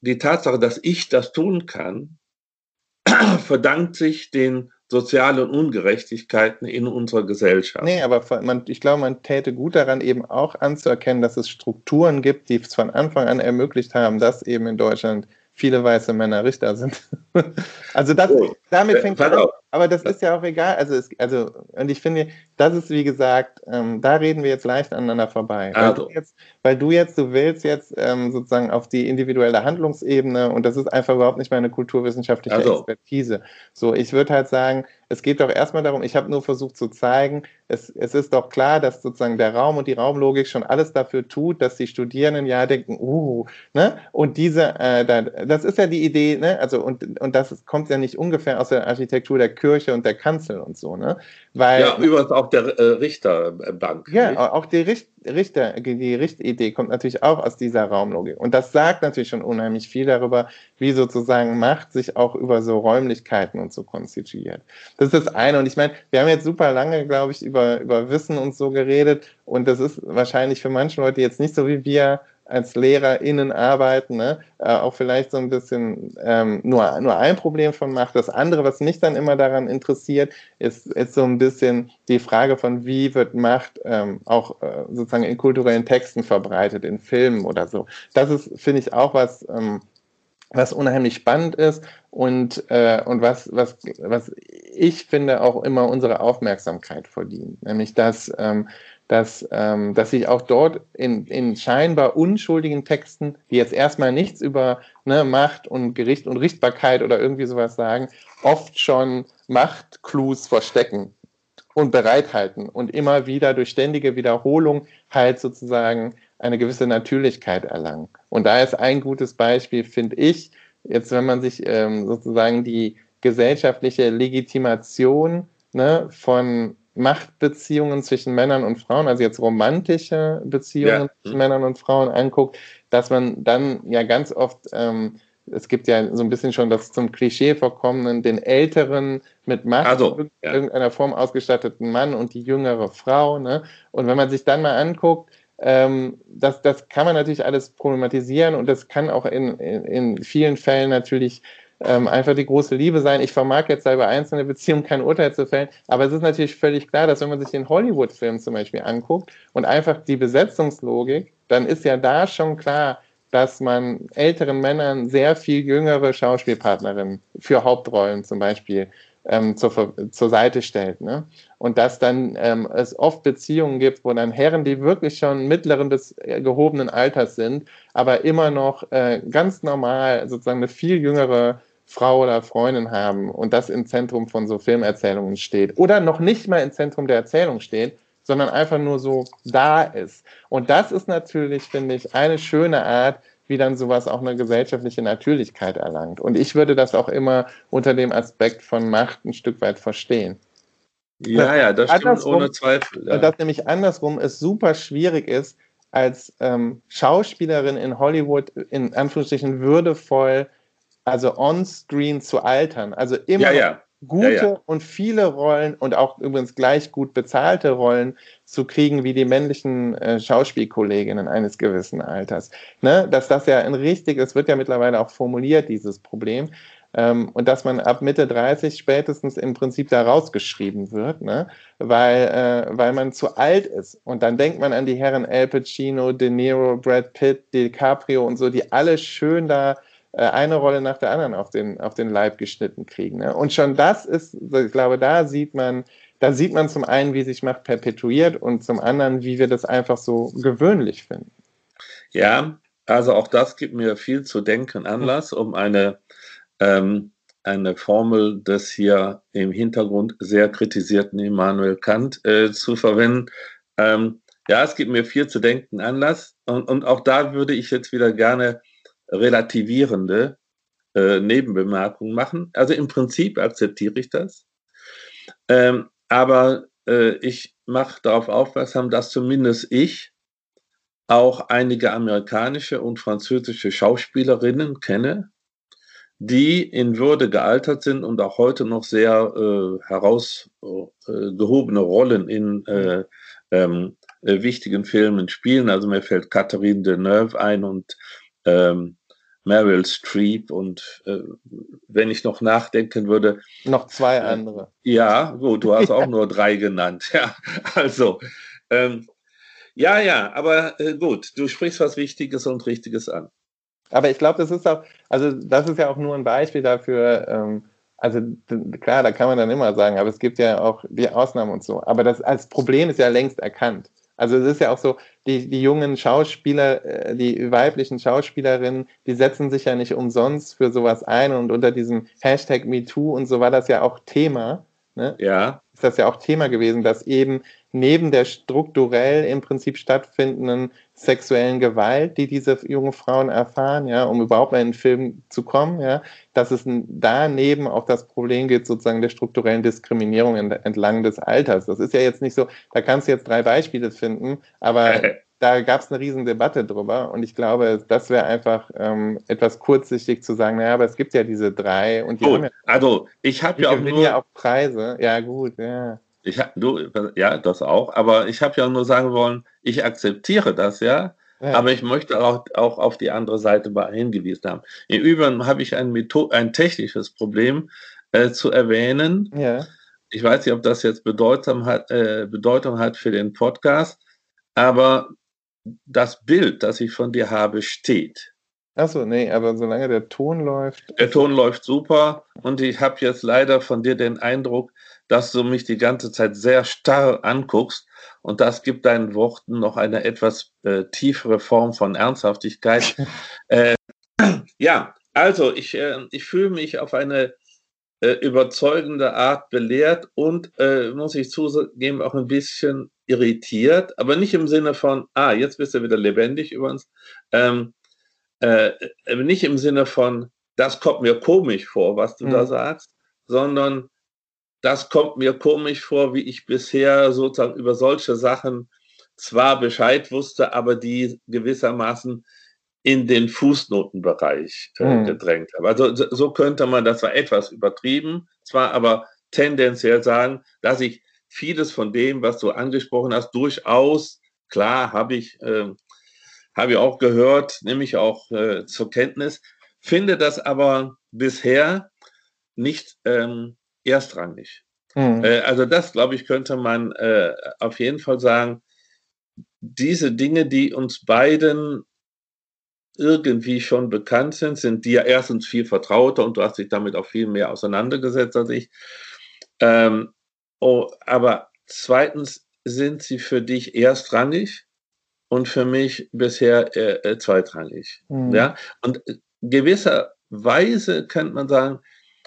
die Tatsache, dass ich das tun kann, verdankt sich den sozialen Ungerechtigkeiten in unserer Gesellschaft. Nee, aber man, ich glaube, man täte gut daran, eben auch anzuerkennen, dass es Strukturen gibt, die es von Anfang an ermöglicht haben, dass eben in Deutschland viele weiße Männer Richter sind. also das, oh, damit äh, fängt an. Aber das ist ja auch egal. Also, es, also und ich finde, das ist wie gesagt, ähm, da reden wir jetzt leicht aneinander vorbei. Also. Weil, du jetzt, weil du jetzt, du willst jetzt ähm, sozusagen auf die individuelle Handlungsebene und das ist einfach überhaupt nicht meine kulturwissenschaftliche also. Expertise. So, ich würde halt sagen, es geht doch erstmal darum, ich habe nur versucht zu zeigen, es, es ist doch klar, dass sozusagen der Raum und die Raumlogik schon alles dafür tut, dass die Studierenden ja denken, uh, ne? Und diese, äh, das ist ja die Idee, ne? Also, und, und das kommt ja nicht ungefähr aus der Architektur der Kirche und der Kanzel und so, ne? Weil, ja, übrigens auch der äh, Richterbank. Ja, nicht? auch die Richter. Richter, die Richtidee kommt natürlich auch aus dieser Raumlogik. Und das sagt natürlich schon unheimlich viel darüber, wie sozusagen Macht sich auch über so Räumlichkeiten und so konstituiert. Das ist das eine. Und ich meine, wir haben jetzt super lange, glaube ich, über, über Wissen und so geredet. Und das ist wahrscheinlich für manche Leute jetzt nicht so wie wir als LehrerInnen arbeiten, ne? äh, auch vielleicht so ein bisschen ähm, nur, nur ein Problem von macht. Das andere, was mich dann immer daran interessiert, ist, ist so ein bisschen die Frage von, wie wird Macht ähm, auch äh, sozusagen in kulturellen Texten verbreitet, in Filmen oder so. Das ist, finde ich, auch was, ähm, was unheimlich spannend ist und, äh, und was, was, was ich finde auch immer unsere Aufmerksamkeit verdient. Nämlich, dass ähm, dass, ähm, dass sich auch dort in, in scheinbar unschuldigen Texten, die jetzt erstmal nichts über ne, Macht und Gericht und Richtbarkeit oder irgendwie sowas sagen, oft schon Machtclues verstecken und bereithalten und immer wieder durch ständige Wiederholung halt sozusagen eine gewisse Natürlichkeit erlangen. Und da ist ein gutes Beispiel, finde ich, jetzt wenn man sich ähm, sozusagen die gesellschaftliche Legitimation ne, von Machtbeziehungen zwischen Männern und Frauen, also jetzt romantische Beziehungen ja. zwischen Männern und Frauen anguckt, dass man dann ja ganz oft, ähm, es gibt ja so ein bisschen schon das zum Klischee vorkommenden, den älteren mit Macht also, ja. irgendeiner Form ausgestatteten Mann und die jüngere Frau. Ne? Und wenn man sich dann mal anguckt, ähm, das, das kann man natürlich alles problematisieren und das kann auch in, in, in vielen Fällen natürlich ähm, einfach die große Liebe sein. Ich vermag jetzt da über einzelne Beziehungen kein Urteil zu fällen, aber es ist natürlich völlig klar, dass wenn man sich den Hollywood-Film zum Beispiel anguckt und einfach die Besetzungslogik, dann ist ja da schon klar, dass man älteren Männern sehr viel jüngere Schauspielpartnerinnen für Hauptrollen zum Beispiel ähm, zur, zur Seite stellt. Ne? Und dass dann ähm, es oft Beziehungen gibt, wo dann Herren, die wirklich schon mittleren bis äh, gehobenen Alters sind, aber immer noch äh, ganz normal sozusagen eine viel jüngere Frau oder Freundin haben und das im Zentrum von so Filmerzählungen steht oder noch nicht mal im Zentrum der Erzählung steht, sondern einfach nur so da ist. Und das ist natürlich, finde ich, eine schöne Art, wie dann sowas auch eine gesellschaftliche Natürlichkeit erlangt. Und ich würde das auch immer unter dem Aspekt von Macht ein Stück weit verstehen. Ja, ja, das stimmt ohne Zweifel. Ja. Dass nämlich andersrum es super schwierig ist, als ähm, Schauspielerin in Hollywood in Anführungsstrichen würdevoll also on-screen zu altern. Also immer ja, ja. gute ja, und viele Rollen und auch übrigens gleich gut bezahlte Rollen zu kriegen wie die männlichen äh, Schauspielkolleginnen eines gewissen Alters. Ne? Dass das ja ein richtig, es wird ja mittlerweile auch formuliert, dieses Problem. Ähm, und dass man ab Mitte 30 spätestens im Prinzip da rausgeschrieben wird, ne? weil, äh, weil man zu alt ist. Und dann denkt man an die Herren Al Pacino, De Niro, Brad Pitt, DiCaprio und so, die alle schön da eine Rolle nach der anderen auf den, auf den Leib geschnitten kriegen. Ne? Und schon das ist, ich glaube, da sieht man, da sieht man zum einen, wie sich Macht perpetuiert und zum anderen, wie wir das einfach so gewöhnlich finden. Ja, also auch das gibt mir viel zu denken Anlass, um eine, ähm, eine Formel des hier im Hintergrund sehr kritisierten Immanuel Kant äh, zu verwenden. Ähm, ja, es gibt mir viel zu denken Anlass und, und auch da würde ich jetzt wieder gerne relativierende äh, Nebenbemerkungen machen. Also im Prinzip akzeptiere ich das. Ähm, aber äh, ich mache darauf aufmerksam, dass zumindest ich auch einige amerikanische und französische Schauspielerinnen kenne, die in Würde gealtert sind und auch heute noch sehr äh, herausgehobene äh, Rollen in äh, ähm, äh, wichtigen Filmen spielen. Also mir fällt Catherine Deneuve ein und ähm, Meryl Streep und äh, wenn ich noch nachdenken würde. Noch zwei äh, andere. Ja, gut, du hast auch nur drei genannt. Ja, also. Ähm, ja, ja, aber äh, gut, du sprichst was Wichtiges und Richtiges an. Aber ich glaube, das ist auch, also das ist ja auch nur ein Beispiel dafür, ähm, also klar, da kann man dann immer sagen, aber es gibt ja auch die Ausnahmen und so. Aber das als Problem ist ja längst erkannt. Also es ist ja auch so, die, die jungen Schauspieler, äh, die weiblichen Schauspielerinnen, die setzen sich ja nicht umsonst für sowas ein und unter diesem Hashtag MeToo und so war das ja auch Thema. Ne? Ja. Ist das ja auch Thema gewesen, dass eben neben der strukturell im Prinzip stattfindenden sexuellen Gewalt, die diese jungen Frauen erfahren, ja, um überhaupt in den Film zu kommen, ja, dass es daneben auch das Problem gibt, sozusagen der strukturellen Diskriminierung entlang des Alters. Das ist ja jetzt nicht so, da kannst du jetzt drei Beispiele finden, aber da gab es eine riesen Debatte drüber und ich glaube, das wäre einfach ähm, etwas kurzsichtig zu sagen, naja, aber es gibt ja diese drei und die gut, haben ja, also ich habe ja auch nur ja auch Preise, ja gut, ja. Ich du, ja, das auch, aber ich habe ja nur sagen wollen, ich akzeptiere das, ja, ja. aber ich möchte auch, auch auf die andere Seite hingewiesen haben. Im Übrigen habe ich ein, Method ein technisches Problem äh, zu erwähnen. Ja. Ich weiß nicht, ob das jetzt Bedeutung hat, äh, Bedeutung hat für den Podcast, aber das Bild, das ich von dir habe, steht. Achso, nee, aber solange der Ton läuft. Der Ton läuft super und ich habe jetzt leider von dir den Eindruck, dass du mich die ganze Zeit sehr starr anguckst und das gibt deinen Worten noch eine etwas äh, tiefere Form von Ernsthaftigkeit. äh, ja, also ich, äh, ich fühle mich auf eine äh, überzeugende Art belehrt und, äh, muss ich zugeben, auch ein bisschen irritiert, aber nicht im Sinne von, ah, jetzt bist du wieder lebendig über uns, ähm, äh, nicht im Sinne von, das kommt mir komisch vor, was du mhm. da sagst, sondern das kommt mir komisch vor, wie ich bisher sozusagen über solche Sachen zwar Bescheid wusste, aber die gewissermaßen in den Fußnotenbereich äh, mhm. gedrängt habe. Also so könnte man, das war etwas übertrieben, zwar aber tendenziell sagen, dass ich vieles von dem, was du angesprochen hast, durchaus, klar, habe ich, äh, habe ich auch gehört, nehme ich auch äh, zur Kenntnis, finde das aber bisher nicht ähm, erstrangig. Mhm. Äh, also das, glaube ich, könnte man äh, auf jeden Fall sagen, diese Dinge, die uns beiden irgendwie schon bekannt sind, sind dir erstens viel vertrauter und du hast dich damit auch viel mehr auseinandergesetzt als ich. Ähm, oh, aber zweitens sind sie für dich erstrangig und für mich bisher äh, äh, zweitrangig. Mhm. Ja? Und gewisserweise könnte man sagen,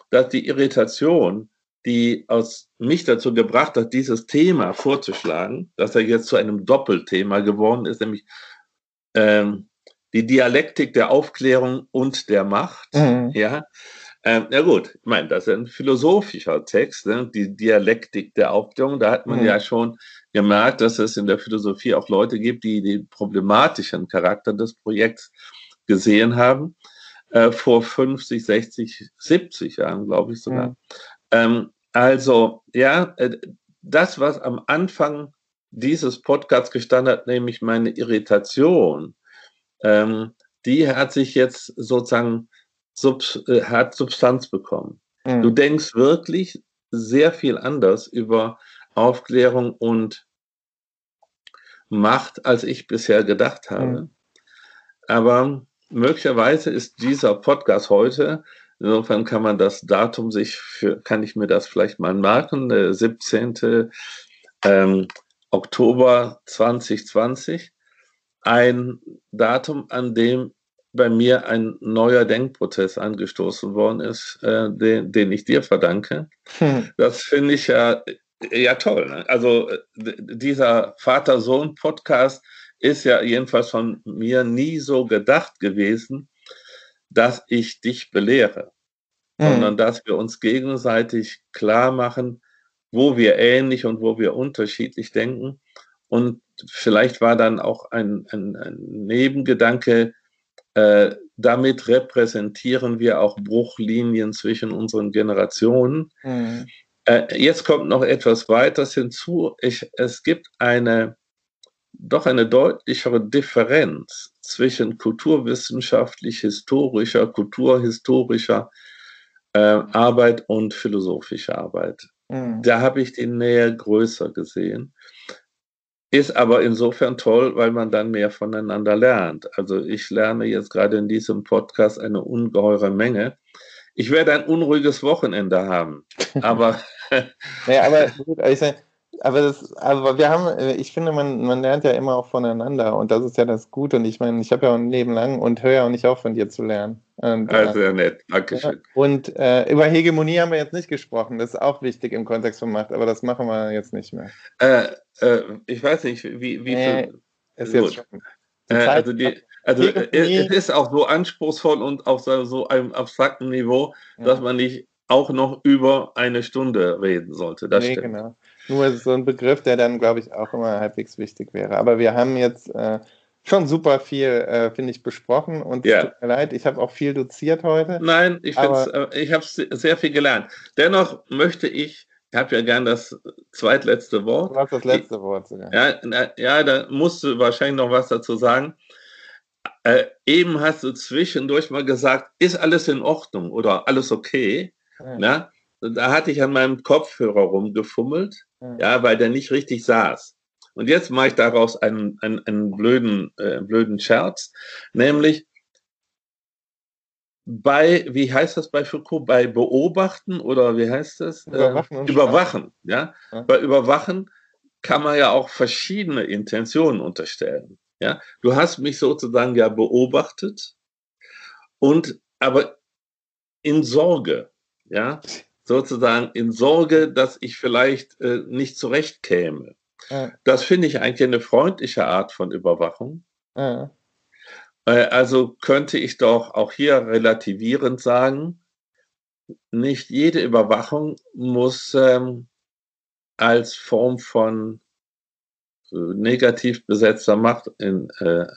dass die Irritation, die aus mich dazu gebracht hat, dieses Thema vorzuschlagen, dass er jetzt zu einem Doppelthema geworden ist, nämlich ähm, die Dialektik der Aufklärung und der Macht. Mhm. Ja, ähm, ja gut, ich meine, das ist ein philosophischer Text, ne? die Dialektik der Aufklärung. Da hat man mhm. ja schon gemerkt, dass es in der Philosophie auch Leute gibt, die den problematischen Charakter des Projekts gesehen haben. Äh, vor 50, 60, 70 Jahren, glaube ich sogar. Mhm. Ähm, also, ja, äh, das, was am Anfang dieses Podcasts gestanden hat, nämlich meine Irritation, ähm, die hat sich jetzt sozusagen Sub, äh, hat Substanz bekommen. Mhm. Du denkst wirklich sehr viel anders über Aufklärung und Macht, als ich bisher gedacht habe. Mhm. Aber möglicherweise ist dieser Podcast heute, insofern kann man das Datum sich für, kann ich mir das vielleicht mal merken, der 17. Ähm, Oktober 2020 ein Datum, an dem bei mir ein neuer Denkprozess angestoßen worden ist, äh, den, den ich dir verdanke. Hm. Das finde ich ja, ja toll. Ne? Also dieser Vater-Sohn-Podcast ist ja jedenfalls von mir nie so gedacht gewesen, dass ich dich belehre, hm. sondern dass wir uns gegenseitig klar machen, wo wir ähnlich und wo wir unterschiedlich denken und vielleicht war dann auch ein, ein, ein Nebengedanke, äh, damit repräsentieren wir auch Bruchlinien zwischen unseren Generationen. Mhm. Äh, jetzt kommt noch etwas weiteres hinzu. Ich, es gibt eine doch eine deutlichere Differenz zwischen kulturwissenschaftlich-historischer, kulturhistorischer äh, Arbeit und philosophischer Arbeit. Mhm. Da habe ich die Nähe größer gesehen. Ist aber insofern toll, weil man dann mehr voneinander lernt. Also ich lerne jetzt gerade in diesem Podcast eine ungeheure Menge. Ich werde ein unruhiges Wochenende haben, aber. naja, aber gut, ich sag, aber das, aber wir haben, äh, ich finde, man, man lernt ja immer auch voneinander und das ist ja das Gute. Und ich meine, ich habe ja ein Leben lang und höre ja auch nicht auf, von dir zu lernen. Und, also sehr nett, Dankeschön. Ja, und äh, über Hegemonie haben wir jetzt nicht gesprochen. Das ist auch wichtig im Kontext von Macht, aber das machen wir jetzt nicht mehr. Äh, äh, ich weiß nicht, wie, wie viel. Ist jetzt schon. Äh, also die, also es ist auch so anspruchsvoll und auf so, so einem abstrakten Niveau, ja. dass man nicht auch noch über eine Stunde reden sollte. Das nee, stimmt. genau. Nur so ein Begriff, der dann, glaube ich, auch immer halbwegs wichtig wäre. Aber wir haben jetzt äh, schon super viel, äh, finde ich, besprochen und ja. tut mir leid, ich habe auch viel doziert heute. Nein, ich, äh, ich habe sehr viel gelernt. Dennoch möchte ich, ich habe ja gern das zweitletzte Wort. Du hast das letzte ich, Wort sogar. Ja, na, ja, da musst du wahrscheinlich noch was dazu sagen. Äh, eben hast du zwischendurch mal gesagt, ist alles in Ordnung oder alles okay? Ja. Na? Da hatte ich an meinem Kopfhörer rumgefummelt, ja, ja weil der nicht richtig saß. Und jetzt mache ich daraus einen, einen, einen blöden, äh, blöden Scherz, nämlich bei, wie heißt das bei Foucault, bei Beobachten oder wie heißt das? Überwachen. Äh, überwachen, ja? ja? Bei Überwachen kann man ja auch verschiedene Intentionen unterstellen. Ja? Du hast mich sozusagen ja beobachtet und aber in Sorge, ja, sozusagen in Sorge, dass ich vielleicht äh, nicht zurechtkäme. Ja. Das finde ich eigentlich eine freundliche Art von Überwachung. Ja. Äh, also könnte ich doch auch hier relativierend sagen, nicht jede Überwachung muss ähm, als Form von äh, negativ besetzter Macht in, äh,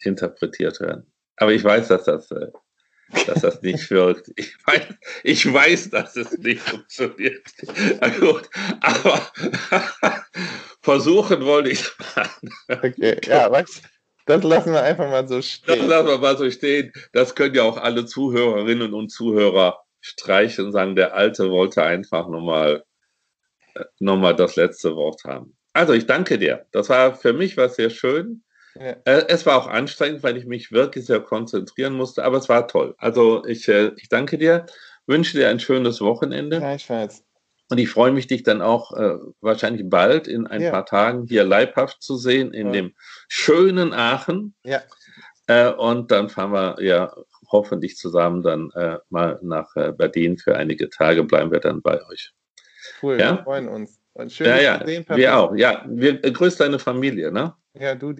interpretiert werden. Aber ich weiß, dass das, äh, dass das nicht wirkt. Ich weiß, ich weiß, dass es nicht funktioniert. Gut, aber versuchen wollte ich es mal. Okay, ja, was? Das lassen wir einfach mal so stehen. Das lassen wir mal so stehen. Das können ja auch alle Zuhörerinnen und Zuhörer streichen und sagen, der Alte wollte einfach nochmal äh, noch mal das letzte Wort haben. Also ich danke dir. Das war für mich was sehr schön. Ja. Äh, es war auch anstrengend, weil ich mich wirklich sehr konzentrieren musste, aber es war toll. Also ich, äh, ich danke dir, wünsche dir ein schönes Wochenende. Gleichfalls. Und ich freue mich, dich dann auch äh, wahrscheinlich bald in ein ja. paar Tagen hier leibhaft zu sehen in ja. dem schönen Aachen. Ja. Äh, und dann fahren wir ja hoffentlich zusammen dann äh, mal nach äh, Berlin für einige Tage, bleiben wir dann bei euch. Cool, ja? wir freuen uns. Und schön, ja, ja, sehen, wir auch. Ja, wir, grüß deine Familie, ne? Ja, du